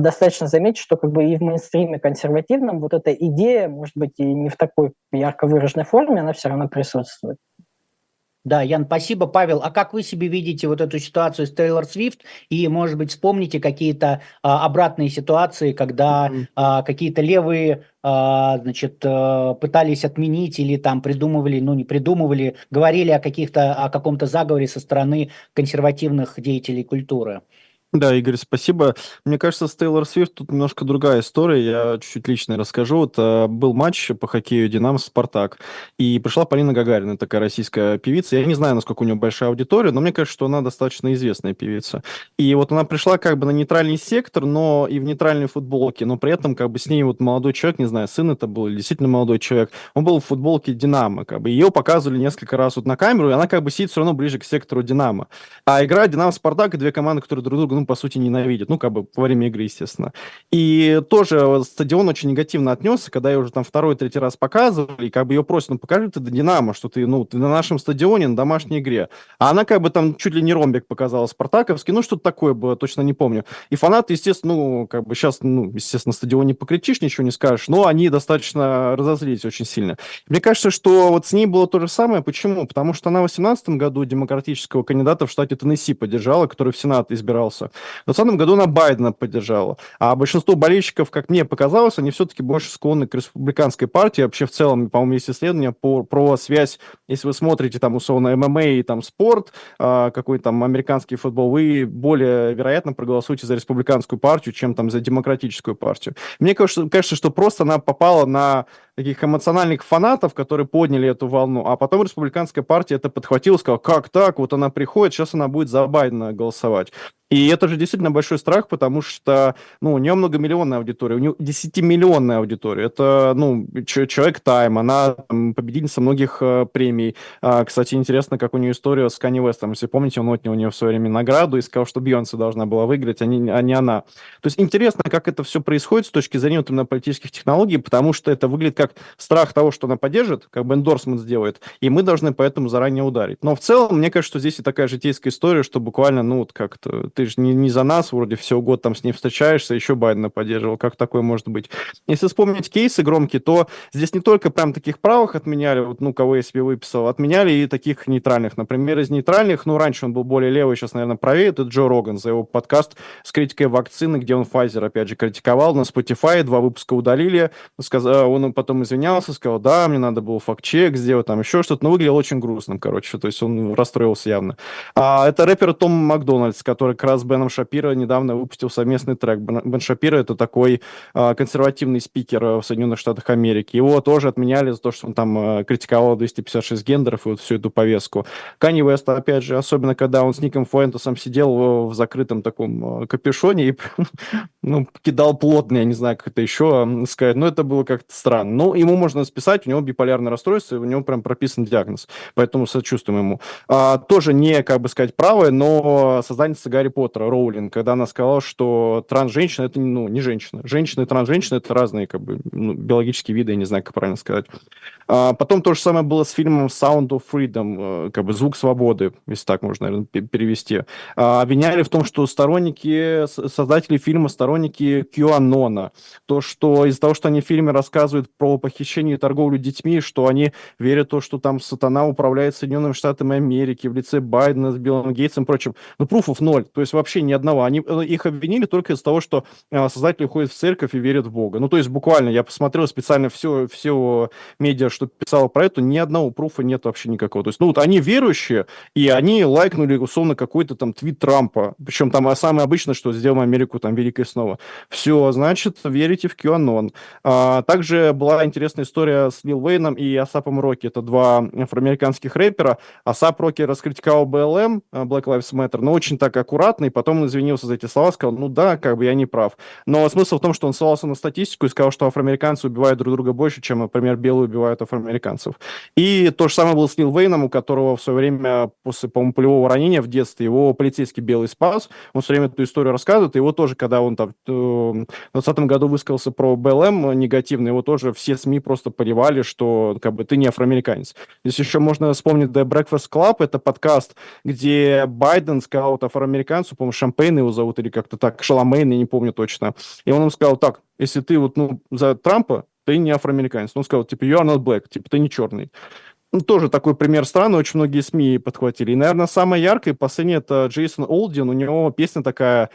достаточно заметить, что как бы и в мейнстриме консервативном вот эта идея, может быть, и не в такой ярко выраженной форме, она все равно присутствует. Да, Ян, спасибо, Павел. А как вы себе видите вот эту ситуацию с Тейлор Свифт? И, может быть, вспомните какие-то а, обратные ситуации, когда mm-hmm. а, какие-то левые, а, значит, а, пытались отменить или там придумывали, ну не придумывали, говорили о каких-то, о каком-то заговоре со стороны консервативных деятелей культуры? Да, Игорь, спасибо. Мне кажется, с Тейлор Свифт тут немножко другая история. Я чуть-чуть лично расскажу. Вот э, был матч по хоккею «Динамо» «Спартак», и пришла Полина Гагарина, такая российская певица. Я не знаю, насколько у нее большая аудитория, но мне кажется, что она достаточно известная певица. И вот она пришла как бы на нейтральный сектор, но и в нейтральной футболке, но при этом как бы с ней вот молодой человек, не знаю, сын это был действительно молодой человек, он был в футболке «Динамо», как бы. Ее показывали несколько раз вот на камеру, и она как бы сидит все равно ближе к сектору «Динамо». А игра «Динамо» «Спартак» и две команды, которые друг друга, ну, по сути, ненавидят. Ну, как бы во время игры, естественно. И тоже стадион очень негативно отнесся, когда я уже там второй, третий раз показывали, и как бы ее просят, ну, покажи ты Динамо, что ты, ну, ты на нашем стадионе, на домашней игре. А она как бы там чуть ли не ромбик показала спартаковский, ну, что-то такое было, точно не помню. И фанаты, естественно, ну, как бы сейчас, ну, естественно, на стадионе не покричишь, ничего не скажешь, но они достаточно разозлились очень сильно. Мне кажется, что вот с ней было то же самое. Почему? Потому что она в 2018 году демократического кандидата в штате Теннесси поддержала, который в Сенат избирался. В 2020 году она Байдена поддержала. А большинство болельщиков, как мне показалось, они все-таки больше склонны к республиканской партии. Вообще в целом, по-моему, есть исследования по, про связь, если вы смотрите там условно ММА и там спорт, э, какой-то там американский футбол, вы более вероятно проголосуете за республиканскую партию, чем там за демократическую партию. Мне кажется, кажется что просто она попала на таких эмоциональных фанатов, которые подняли эту волну, а потом республиканская партия это подхватила, сказала, как так, вот она приходит, сейчас она будет за Байдена голосовать. И это же действительно большой страх, потому что, ну, у нее многомиллионная аудитория, у нее десятимиллионная аудитория. Это, ну, человек Тайм, она там, победительница многих э, премий. А, кстати, интересно, как у нее история с Канни Вестом. Если помните, он отнял у нее в свое время награду и сказал, что Бьонсе должна была выиграть, а не, а не она. То есть интересно, как это все происходит с точки зрения вот, именно политических технологий, потому что это выглядит как страх того, что она поддержит, как бы эндорсмент сделает, и мы должны поэтому заранее ударить. Но в целом, мне кажется, что здесь и такая житейская история, что буквально, ну, вот как-то ты же не, не за нас, вроде всего год там с ней встречаешься, еще Байдена поддерживал, как такое может быть? Если вспомнить кейсы громкие, то здесь не только прям таких правых отменяли, вот, ну, кого я себе выписал, отменяли и таких нейтральных. Например, из нейтральных, ну, раньше он был более левый, сейчас, наверное, правее, это Джо Роган за его подкаст с критикой вакцины, где он Pfizer, опять же, критиковал на Spotify, два выпуска удалили, сказал, он потом извинялся, сказал, да, мне надо было факт-чек сделать, там еще что-то, но выглядел очень грустным, короче, то есть он расстроился явно. А, это рэпер Том Макдональдс, который как раз с Беном Шапиро недавно выпустил совместный трек. Бен Шапиро это такой а, консервативный спикер в Соединенных Штатах Америки. Его тоже отменяли за то, что он там а, критиковал 256 гендеров и вот всю эту повестку. Канни Уэст, опять же, особенно когда он с Ником Фуэнтесом сидел в закрытом таком а, капюшоне и ну, кидал плотно, я не знаю, как это еще сказать, но это было как-то странно. Ну, ему можно списать, у него биполярное расстройство, и у него прям прописан диагноз, поэтому сочувствуем ему. А, тоже не, как бы сказать, правое, но создательница Гарри Поттера, Роулинг, когда она сказала, что транс-женщина – это ну, не женщина. Женщина и транс-женщина – это разные как бы, ну, биологические виды, я не знаю, как правильно сказать. А потом то же самое было с фильмом Sound of Freedom, э, как бы «Звук свободы», если так можно, наверное, перевести. А, обвиняли в том, что сторонники, создатели фильма сторонники QAnon. То, что из-за того, что они в фильме рассказывают про похищение и торговлю детьми, что они верят в то, что там сатана управляет Соединенными Штатами Америки в лице Байдена с Биллом Гейтсом и прочим. Ну, пруфов ноль, то есть вообще ни одного. Они, э, их обвинили только из-за того, что а, создатели ходят в церковь и верят в Бога. Ну, то есть буквально, я посмотрел специально все, все медиа, что писало про это, ни одного пруфа нет вообще никакого. То есть, ну, вот они верующие, и они лайкнули, условно, какой-то там твит Трампа. Причем там а, самое обычное, что сделаем Америку там великой снова. Все, значит, верите в QAnon. А, также была интересная история с Лил Уэйном и Асапом Рокки. Это два афроамериканских рэпера. Асап Рокки раскритиковал БЛМ, Black Lives Matter, но очень так аккуратно, и потом он извинился за эти слова, сказал, ну да, как бы я не прав. Но смысл в том, что он ссылался на статистику и сказал, что афроамериканцы убивают друг друга больше, чем, например, белые убивают афроамериканцев. И то же самое было с Лил Вейном, у которого в свое время после, по-моему, полевого ранения в детстве его полицейский белый спас. Он все время эту историю рассказывает. И его тоже, когда он там э, в 2020 году высказался про БЛМ негативно, его тоже все СМИ просто поливали, что как бы ты не афроамериканец. Здесь еще можно вспомнить The Breakfast Club, это подкаст, где Байден сказал вот афроамериканцу, по-моему, Шампейн его зовут, или как-то так, Шаламейн, я не помню точно. И он ему сказал, так, если ты вот, ну, за Трампа, ты не афроамериканец. Он сказал, типа, you are not black, типа, ты не черный. Ну, тоже такой пример страны, очень многие СМИ подхватили. И, наверное, самая яркая последняя это Джейсон Олдин. У него песня такая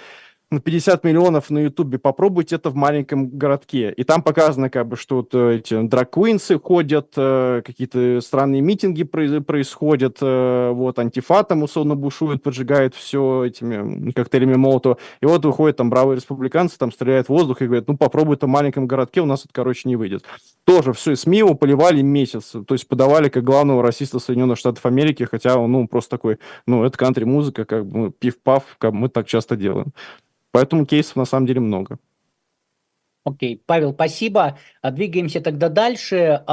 на 50 миллионов на Ютубе, попробуйте это в маленьком городке. И там показано, как бы, что вот э, эти драквинсы ходят, э, какие-то странные митинги происходят, э, вот, антифа там условно бушует, поджигает все этими коктейлями Молотова. И вот выходят там бравые республиканцы, там стреляют в воздух и говорят, ну, попробуй это в маленьком городке, у нас это, короче, не выйдет. Тоже все, СМИ его поливали месяц, то есть подавали как главного расиста Соединенных Штатов Америки, хотя он, ну, просто такой, ну, это кантри-музыка, как бы, ну, пив-пав, как мы так часто делаем. Поэтому кейсов на самом деле много. Окей, Павел, спасибо. А двигаемся тогда дальше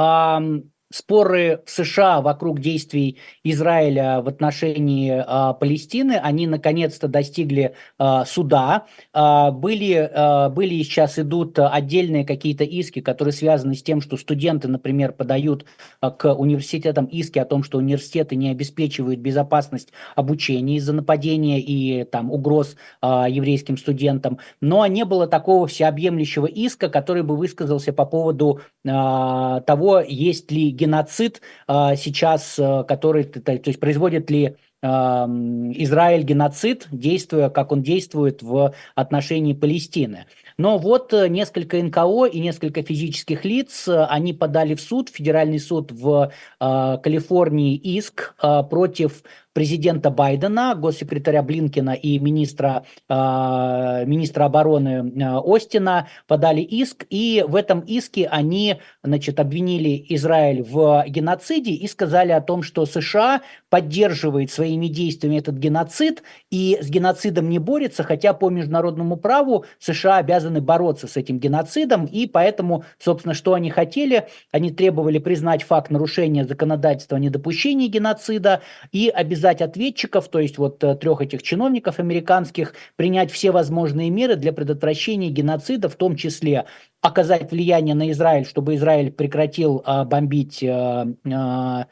споры в США вокруг действий Израиля в отношении а, Палестины, они наконец-то достигли а, суда. А, были, а, были сейчас идут отдельные какие-то иски, которые связаны с тем, что студенты, например, подают а, к университетам иски о том, что университеты не обеспечивают безопасность обучения из-за нападения и там угроз а, еврейским студентам. Но не было такого всеобъемлющего иска, который бы высказался по поводу а, того, есть ли геноцид а, сейчас, а, который, то есть производит ли Израиль геноцид, действуя, как он действует в отношении Палестины. Но вот э, несколько НКО и несколько физических лиц, э, они подали в суд, федеральный суд в э, Калифорнии иск э, против президента Байдена, госсекретаря Блинкина и министра, э, министра обороны э, Остина подали иск, и в этом иске они значит, обвинили Израиль в геноциде и сказали о том, что США поддерживает своими действиями этот геноцид и с геноцидом не борется, хотя по международному праву США обязаны бороться с этим геноцидом, и поэтому, собственно, что они хотели, они требовали признать факт нарушения законодательства о недопущении геноцида и обязательно обязать ответчиков, то есть вот э, трех этих чиновников американских, принять все возможные меры для предотвращения геноцида, в том числе оказать влияние на Израиль, чтобы Израиль прекратил а, бомбить а,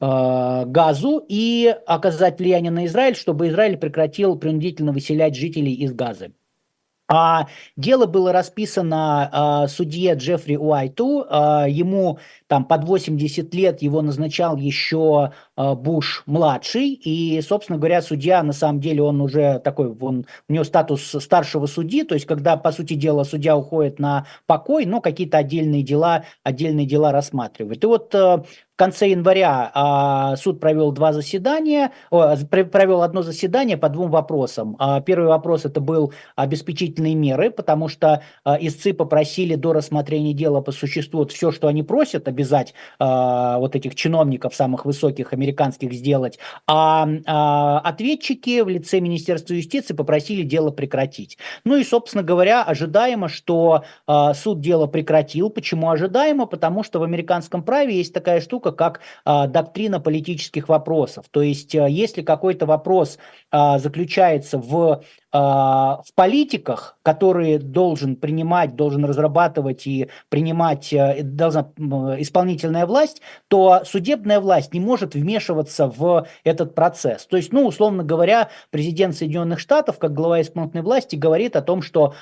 газу и оказать влияние на Израиль, чтобы Израиль прекратил принудительно выселять жителей из газы. А дело было расписано а, судье Джеффри Уайту, а, ему там под 80 лет его назначал еще а, Буш младший, и, собственно говоря, судья на самом деле он уже такой, он, у него статус старшего судьи, то есть когда, по сути дела, судья уходит на покой, но какие-то отдельные дела, отдельные дела рассматривает. И вот а, конце января а, суд провел два заседания, о, провел одно заседание по двум вопросам. А, первый вопрос это был обеспечительные меры, потому что а, истцы попросили до рассмотрения дела по существу вот все, что они просят, обязать а, вот этих чиновников самых высоких американских сделать, а, а ответчики в лице Министерства юстиции попросили дело прекратить. Ну и, собственно говоря, ожидаемо, что а, суд дело прекратил. Почему ожидаемо? Потому что в американском праве есть такая штука, штука, как а, доктрина политических вопросов. То есть, а, если какой-то вопрос а, заключается в в политиках, которые должен принимать, должен разрабатывать и принимать должна исполнительная власть, то судебная власть не может вмешиваться в этот процесс. То есть, ну, условно говоря, президент Соединенных Штатов, как глава исполнительной власти, говорит о том, что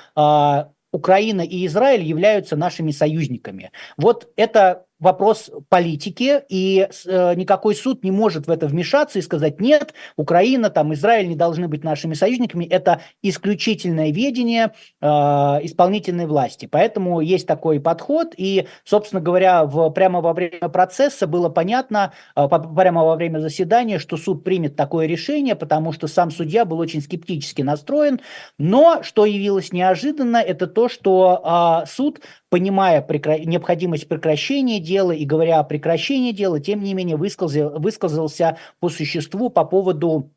Украина и Израиль являются нашими союзниками. Вот это вопрос политики, и э, никакой суд не может в это вмешаться и сказать, нет, Украина, там, Израиль не должны быть нашими союзниками. Это исключительное ведение э, исполнительной власти. Поэтому есть такой подход, и, собственно говоря, в, прямо во время процесса было понятно, э, прямо во время заседания, что суд примет такое решение, потому что сам судья был очень скептически настроен. Но, что явилось неожиданно, это то, что э, суд понимая прекра... необходимость прекращения дела и говоря о прекращении дела, тем не менее высказал, высказался по существу по поводу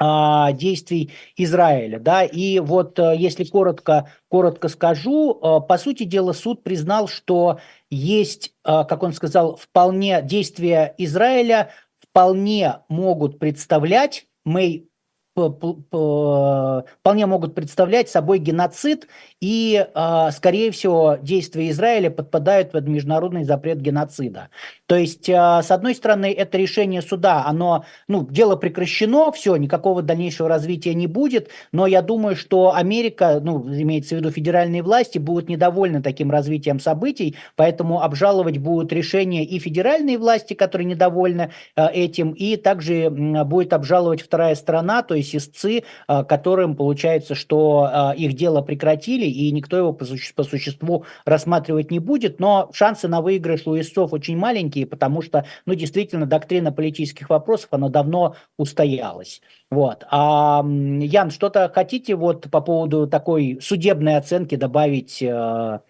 а, действий Израиля, да, и вот э, если коротко, коротко скажу, э, по сути дела суд признал, что есть, э, как он сказал, вполне действия Израиля вполне могут представлять, мы вполне могут представлять собой геноцид, и, а, скорее всего, действия Израиля подпадают под международный запрет геноцида. То есть, а, с одной стороны, это решение суда, оно, ну, дело прекращено, все, никакого дальнейшего развития не будет, но я думаю, что Америка, ну, имеется в виду федеральные власти, будут недовольны таким развитием событий, поэтому обжаловать будут решения и федеральные власти, которые недовольны а, этим, и также будет обжаловать вторая сторона, то есть истцы, которым получается, что их дело прекратили, и никто его по, суще- по существу рассматривать не будет, но шансы на выигрыш у истцов очень маленькие, потому что, ну, действительно, доктрина политических вопросов, она давно устоялась. Вот. А, Ян, что-то хотите вот по поводу такой судебной оценки добавить? Э?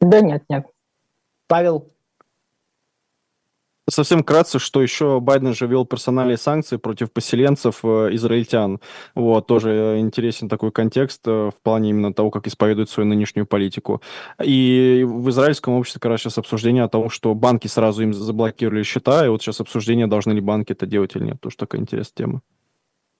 Да нет, нет. Павел? Совсем кратко, что еще Байден же ввел персональные санкции против поселенцев э, израильтян. Вот, тоже э, интересен такой контекст э, в плане именно того, как исповедуют свою нынешнюю политику. И в израильском обществе как раз сейчас обсуждение о том, что банки сразу им заблокировали счета, и вот сейчас обсуждение, должны ли банки это делать или нет. Тоже такая интересная тема.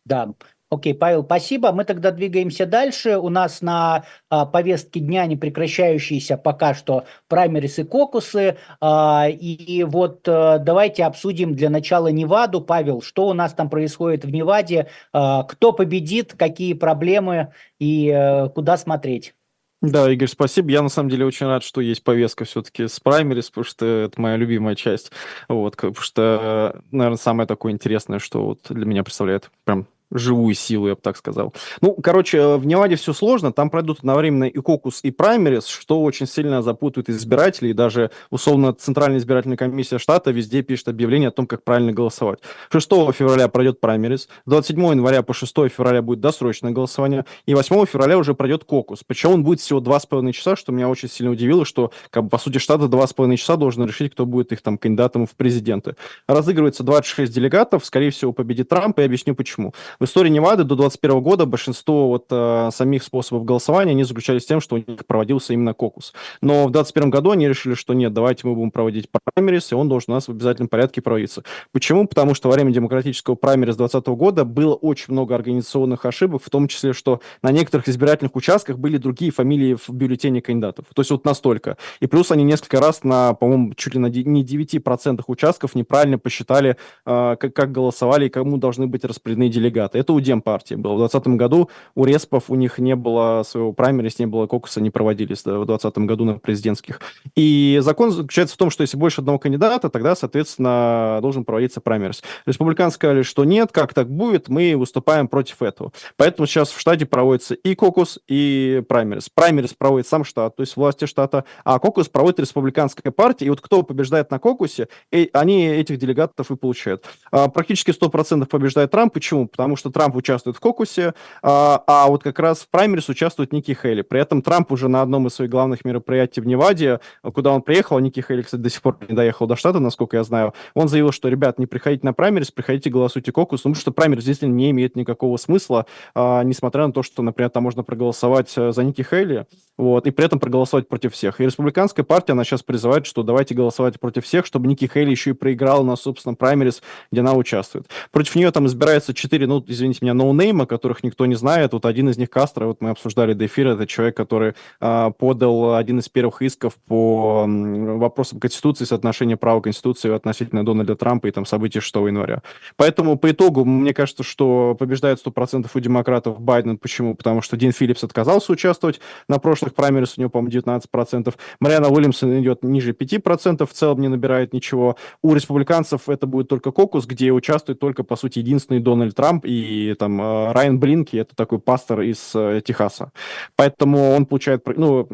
Да, Окей, Павел, спасибо. Мы тогда двигаемся дальше. У нас на а, повестке дня не прекращающиеся пока что праймерис и кокусы. А, и вот а, давайте обсудим для начала Неваду. Павел, что у нас там происходит в Неваде? А, кто победит, какие проблемы и а, куда смотреть? Да, Игорь, спасибо. Я на самом деле очень рад, что есть повестка все-таки с праймерис, потому что это моя любимая часть. Вот, потому что, наверное, самое такое интересное, что вот для меня представляет прям живую силу, я бы так сказал. Ну, короче, в Неваде все сложно, там пройдут одновременно и кокус, и праймерис, что очень сильно запутывает избирателей, и даже, условно, Центральная избирательная комиссия штата везде пишет объявление о том, как правильно голосовать. 6 февраля пройдет праймерис, 27 января по 6 февраля будет досрочное голосование, и 8 февраля уже пройдет кокус. Причем он будет всего 2,5 часа, что меня очень сильно удивило, что, как бы, по сути, штат за 2,5 часа должен решить, кто будет их там кандидатом в президенты. Разыгрывается 26 делегатов, скорее всего, победит Трамп, и объясню почему. В истории Невады до 2021 года большинство вот э, самих способов голосования, они заключались в тем, что у них проводился именно кокус. Но в 2021 году они решили, что нет, давайте мы будем проводить праймерис, и он должен у нас в обязательном порядке проводиться. Почему? Потому что во время демократического праймерис 2020 года было очень много организационных ошибок, в том числе, что на некоторых избирательных участках были другие фамилии в бюллетене кандидатов. То есть вот настолько. И плюс они несколько раз на, по-моему, чуть ли на не 9% участков неправильно посчитали, э, как, как голосовали и кому должны быть распределены делегаты кандидата. Это у Демпартии было. В 2020 году у Респов у них не было своего праймерис, не было кокуса, не проводились в 2020 году на президентских. И закон заключается в том, что если больше одного кандидата, тогда, соответственно, должен проводиться праймерис. Республиканцы сказали, что нет, как так будет, мы выступаем против этого. Поэтому сейчас в штате проводится и кокус, и праймерис. Праймерис проводит сам штат, то есть власти штата, а кокус проводит республиканская партия. И вот кто побеждает на кокусе, они этих делегатов и получают. А, практически 100% побеждает Трамп. Почему? Потому что что Трамп участвует в кокусе, а, а вот как раз в праймерис участвует Ники Хейли. При этом Трамп уже на одном из своих главных мероприятий в Неваде, куда он приехал, а Ники Хейли, кстати, до сих пор не доехал до штата, насколько я знаю, он заявил, что, ребят, не приходите на праймерис, приходите голосуйте кокус, потому что праймерис действительно не имеет никакого смысла, а, несмотря на то, что, например, там можно проголосовать э, за Ники Хейли, вот, и при этом проголосовать против всех. И республиканская партия, она сейчас призывает, что давайте голосовать против всех, чтобы Ники Хейли еще и проиграла на собственном праймерис, где она участвует. Против нее там избирается четыре, ну, извините меня, ноунейма, которых никто не знает. Вот один из них Кастро, вот мы обсуждали до эфира, это человек, который э, подал один из первых исков по э, вопросам Конституции, соотношения права Конституции относительно Дональда Трампа и там событий 6 января. Поэтому по итогу мне кажется, что побеждает 100% у демократов Байден. Почему? Потому что Дин Филлипс отказался участвовать на прошлых праймерис, у него, по-моему, 19%. Мариана Уильямсон идет ниже 5%, в целом не набирает ничего. У республиканцев это будет только кокус, где участвует только, по сути, единственный Дональд Трамп и там э, Райан Блинки, это такой пастор из э, Техаса. Поэтому он получает, ну,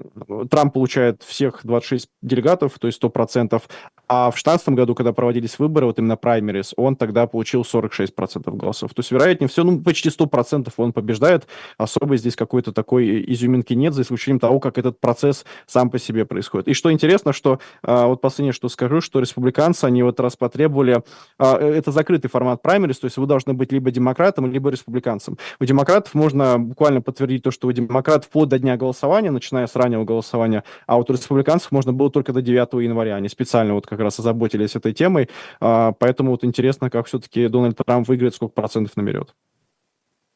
Трамп получает всех 26 делегатов, то есть 100%, а в 2016 году, когда проводились выборы, вот именно праймерис, он тогда получил 46% голосов. То есть, вероятнее всего, ну, почти 100% он побеждает. Особо здесь какой-то такой изюминки нет, за исключением того, как этот процесс сам по себе происходит. И что интересно, что, а, вот последнее, что скажу, что республиканцы, они вот раз потребовали, а, э, это закрытый формат праймерис, то есть вы должны быть либо демократом, либо республиканцем. У демократов можно буквально подтвердить то, что вы демократ вплоть до дня голосования, начиная с раннего голосования, а вот у республиканцев можно было только до 9 января. Они специально вот как раз озаботились этой темой, а, поэтому вот интересно, как все-таки Дональд Трамп выиграет, сколько процентов наберет.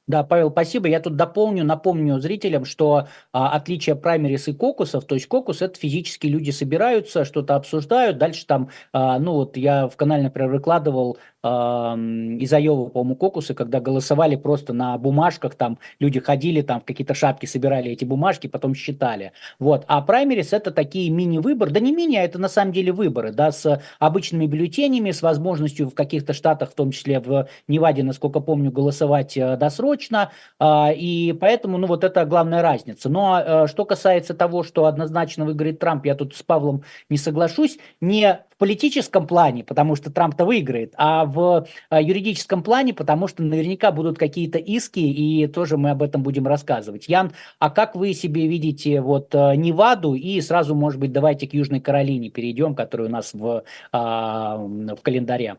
Да, Павел, спасибо. Я тут дополню, напомню зрителям, что а, отличие праймерис и кокусов, то есть кокус это физически люди собираются, что-то обсуждают, дальше там, а, ну вот я в канале, например, выкладывал из Айовы, по-моему, кокусы, когда голосовали просто на бумажках, там люди ходили, там в какие-то шапки собирали эти бумажки, потом считали. Вот. А праймерис это такие мини-выборы, да не мини, а это на самом деле выборы, да, с обычными бюллетенями, с возможностью в каких-то штатах, в том числе в Неваде, насколько помню, голосовать э, досрочно, а, и поэтому, ну, вот это главная разница. Но э, что касается того, что однозначно выиграет Трамп, я тут с Павлом не соглашусь, не политическом плане, потому что Трамп-то выиграет, а в а, юридическом плане, потому что наверняка будут какие-то иски, и тоже мы об этом будем рассказывать. Ян, а как вы себе видите вот а, Неваду и сразу, может быть, давайте к Южной Каролине перейдем, которая у нас в, а, в календаре?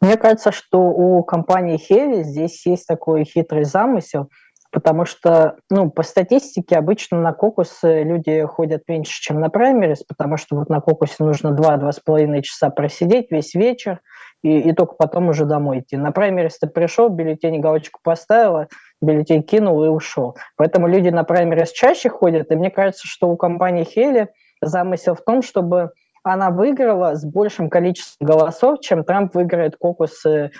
Мне кажется, что у компании Heavy здесь есть такой хитрый замысел – потому что, ну, по статистике обычно на кокусы люди ходят меньше, чем на праймерис, потому что вот на кокусе нужно 2-2,5 часа просидеть весь вечер, и, и только потом уже домой идти. На праймерис ты пришел, бюллетень галочку поставила, бюллетень кинул и ушел. Поэтому люди на праймерис чаще ходят, и мне кажется, что у компании Хели замысел в том, чтобы она выиграла с большим количеством голосов, чем Трамп выиграет кокусы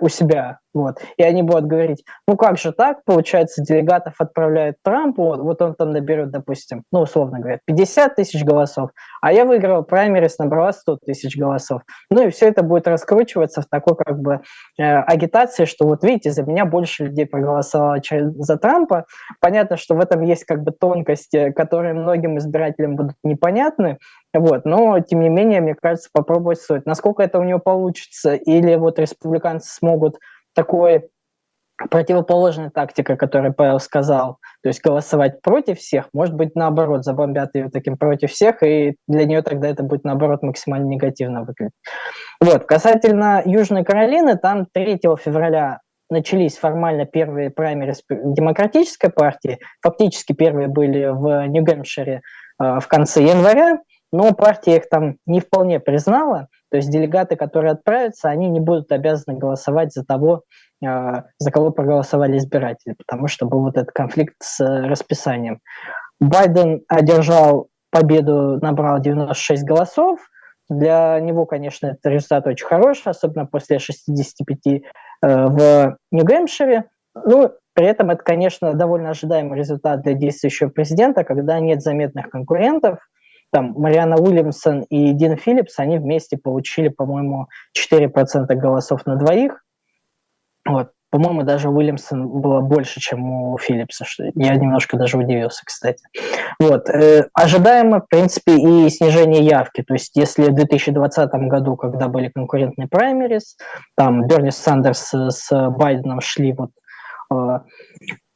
у себя вот. И они будут говорить, ну как же так, получается, делегатов отправляет Трамп, вот, вот он там наберет, допустим, ну условно говоря, 50 тысяч голосов, а я выиграл праймерис, набрала 100 тысяч голосов. Ну и все это будет раскручиваться в такой как бы э, агитации, что вот видите, за меня больше людей проголосовало за Трампа. Понятно, что в этом есть как бы тонкости, которые многим избирателям будут непонятны, вот, но, тем не менее, мне кажется, попробовать стоит. Насколько это у него получится, или вот республиканцы смогут такой противоположная тактика, которую Павел сказал, то есть голосовать против всех, может быть, наоборот, забомбят ее таким против всех, и для нее тогда это будет, наоборот, максимально негативно выглядеть. Вот, касательно Южной Каролины, там 3 февраля начались формально первые праймерис демократической партии, фактически первые были в Нью-Гэмпшире э, в конце января, но партия их там не вполне признала, то есть делегаты, которые отправятся, они не будут обязаны голосовать за того, а, за кого проголосовали избиратели, потому что был вот этот конфликт с э, расписанием. Байден одержал победу, набрал 96 голосов. Для него, конечно, этот результат очень хороший, особенно после 65 э, в Нью-Гэмпшире. Ну, при этом это, конечно, довольно ожидаемый результат для действующего президента, когда нет заметных конкурентов – там Мариана Уильямсон и Дин Филлипс, они вместе получили, по-моему, 4% голосов на двоих. Вот. по-моему, даже Уильямсон было больше, чем у Филлипса. Я немножко даже удивился, кстати. Вот. Э, ожидаемо, в принципе, и снижение явки. То есть, если в 2020 году, когда были конкурентные праймерис, там Берни Сандерс с Байденом шли вот э,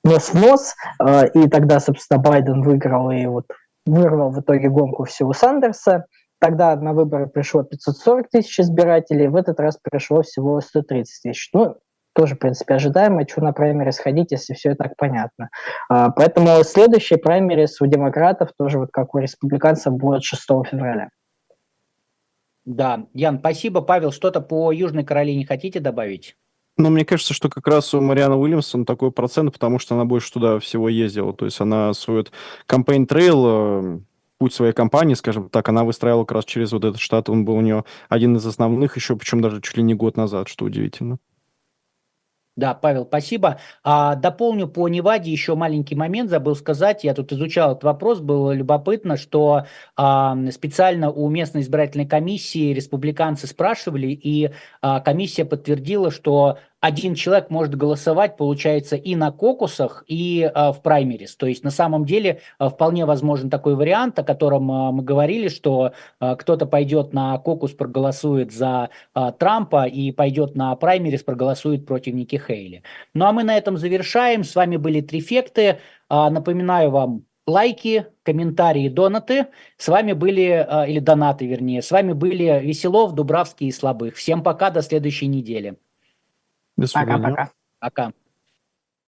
нос в нос, э, и тогда, собственно, Байден выиграл и вот вырвал в итоге гонку всего Сандерса. Тогда на выборы пришло 540 тысяч избирателей, в этот раз пришло всего 130 тысяч. Ну, тоже, в принципе, ожидаемо, что на праймерис ходить, если все так понятно. А, поэтому следующий праймерис у демократов, тоже вот как у республиканцев, будет 6 февраля. Да, Ян, спасибо. Павел, что-то по Южной Каролине хотите добавить? Ну, мне кажется, что как раз у Марианы Уильямсон такой процент, потому что она больше туда всего ездила. То есть она свой кампейн трейл э, путь своей компании, скажем так, она выстраивала как раз через вот этот штат. Он был у нее один из основных еще, причем даже чуть ли не год назад, что удивительно. Да, Павел, спасибо. А, дополню по Неваде еще маленький момент, забыл сказать. Я тут изучал этот вопрос, было любопытно, что а, специально у местной избирательной комиссии республиканцы спрашивали, и а, комиссия подтвердила, что один человек может голосовать, получается, и на кокусах, и э, в праймерис. То есть на самом деле э, вполне возможен такой вариант, о котором э, мы говорили, что э, кто-то пойдет на кокус, проголосует за э, Трампа, и пойдет на праймерис, проголосует против Ники Хейли. Ну а мы на этом завершаем. С вами были Трифекты. Э, напоминаю вам, лайки, комментарии, донаты. С вами были, или донаты, вернее, с вами были Веселов, Дубравский и Слабых. Всем пока, до следующей недели. До свидания. Пока-пока. Пока.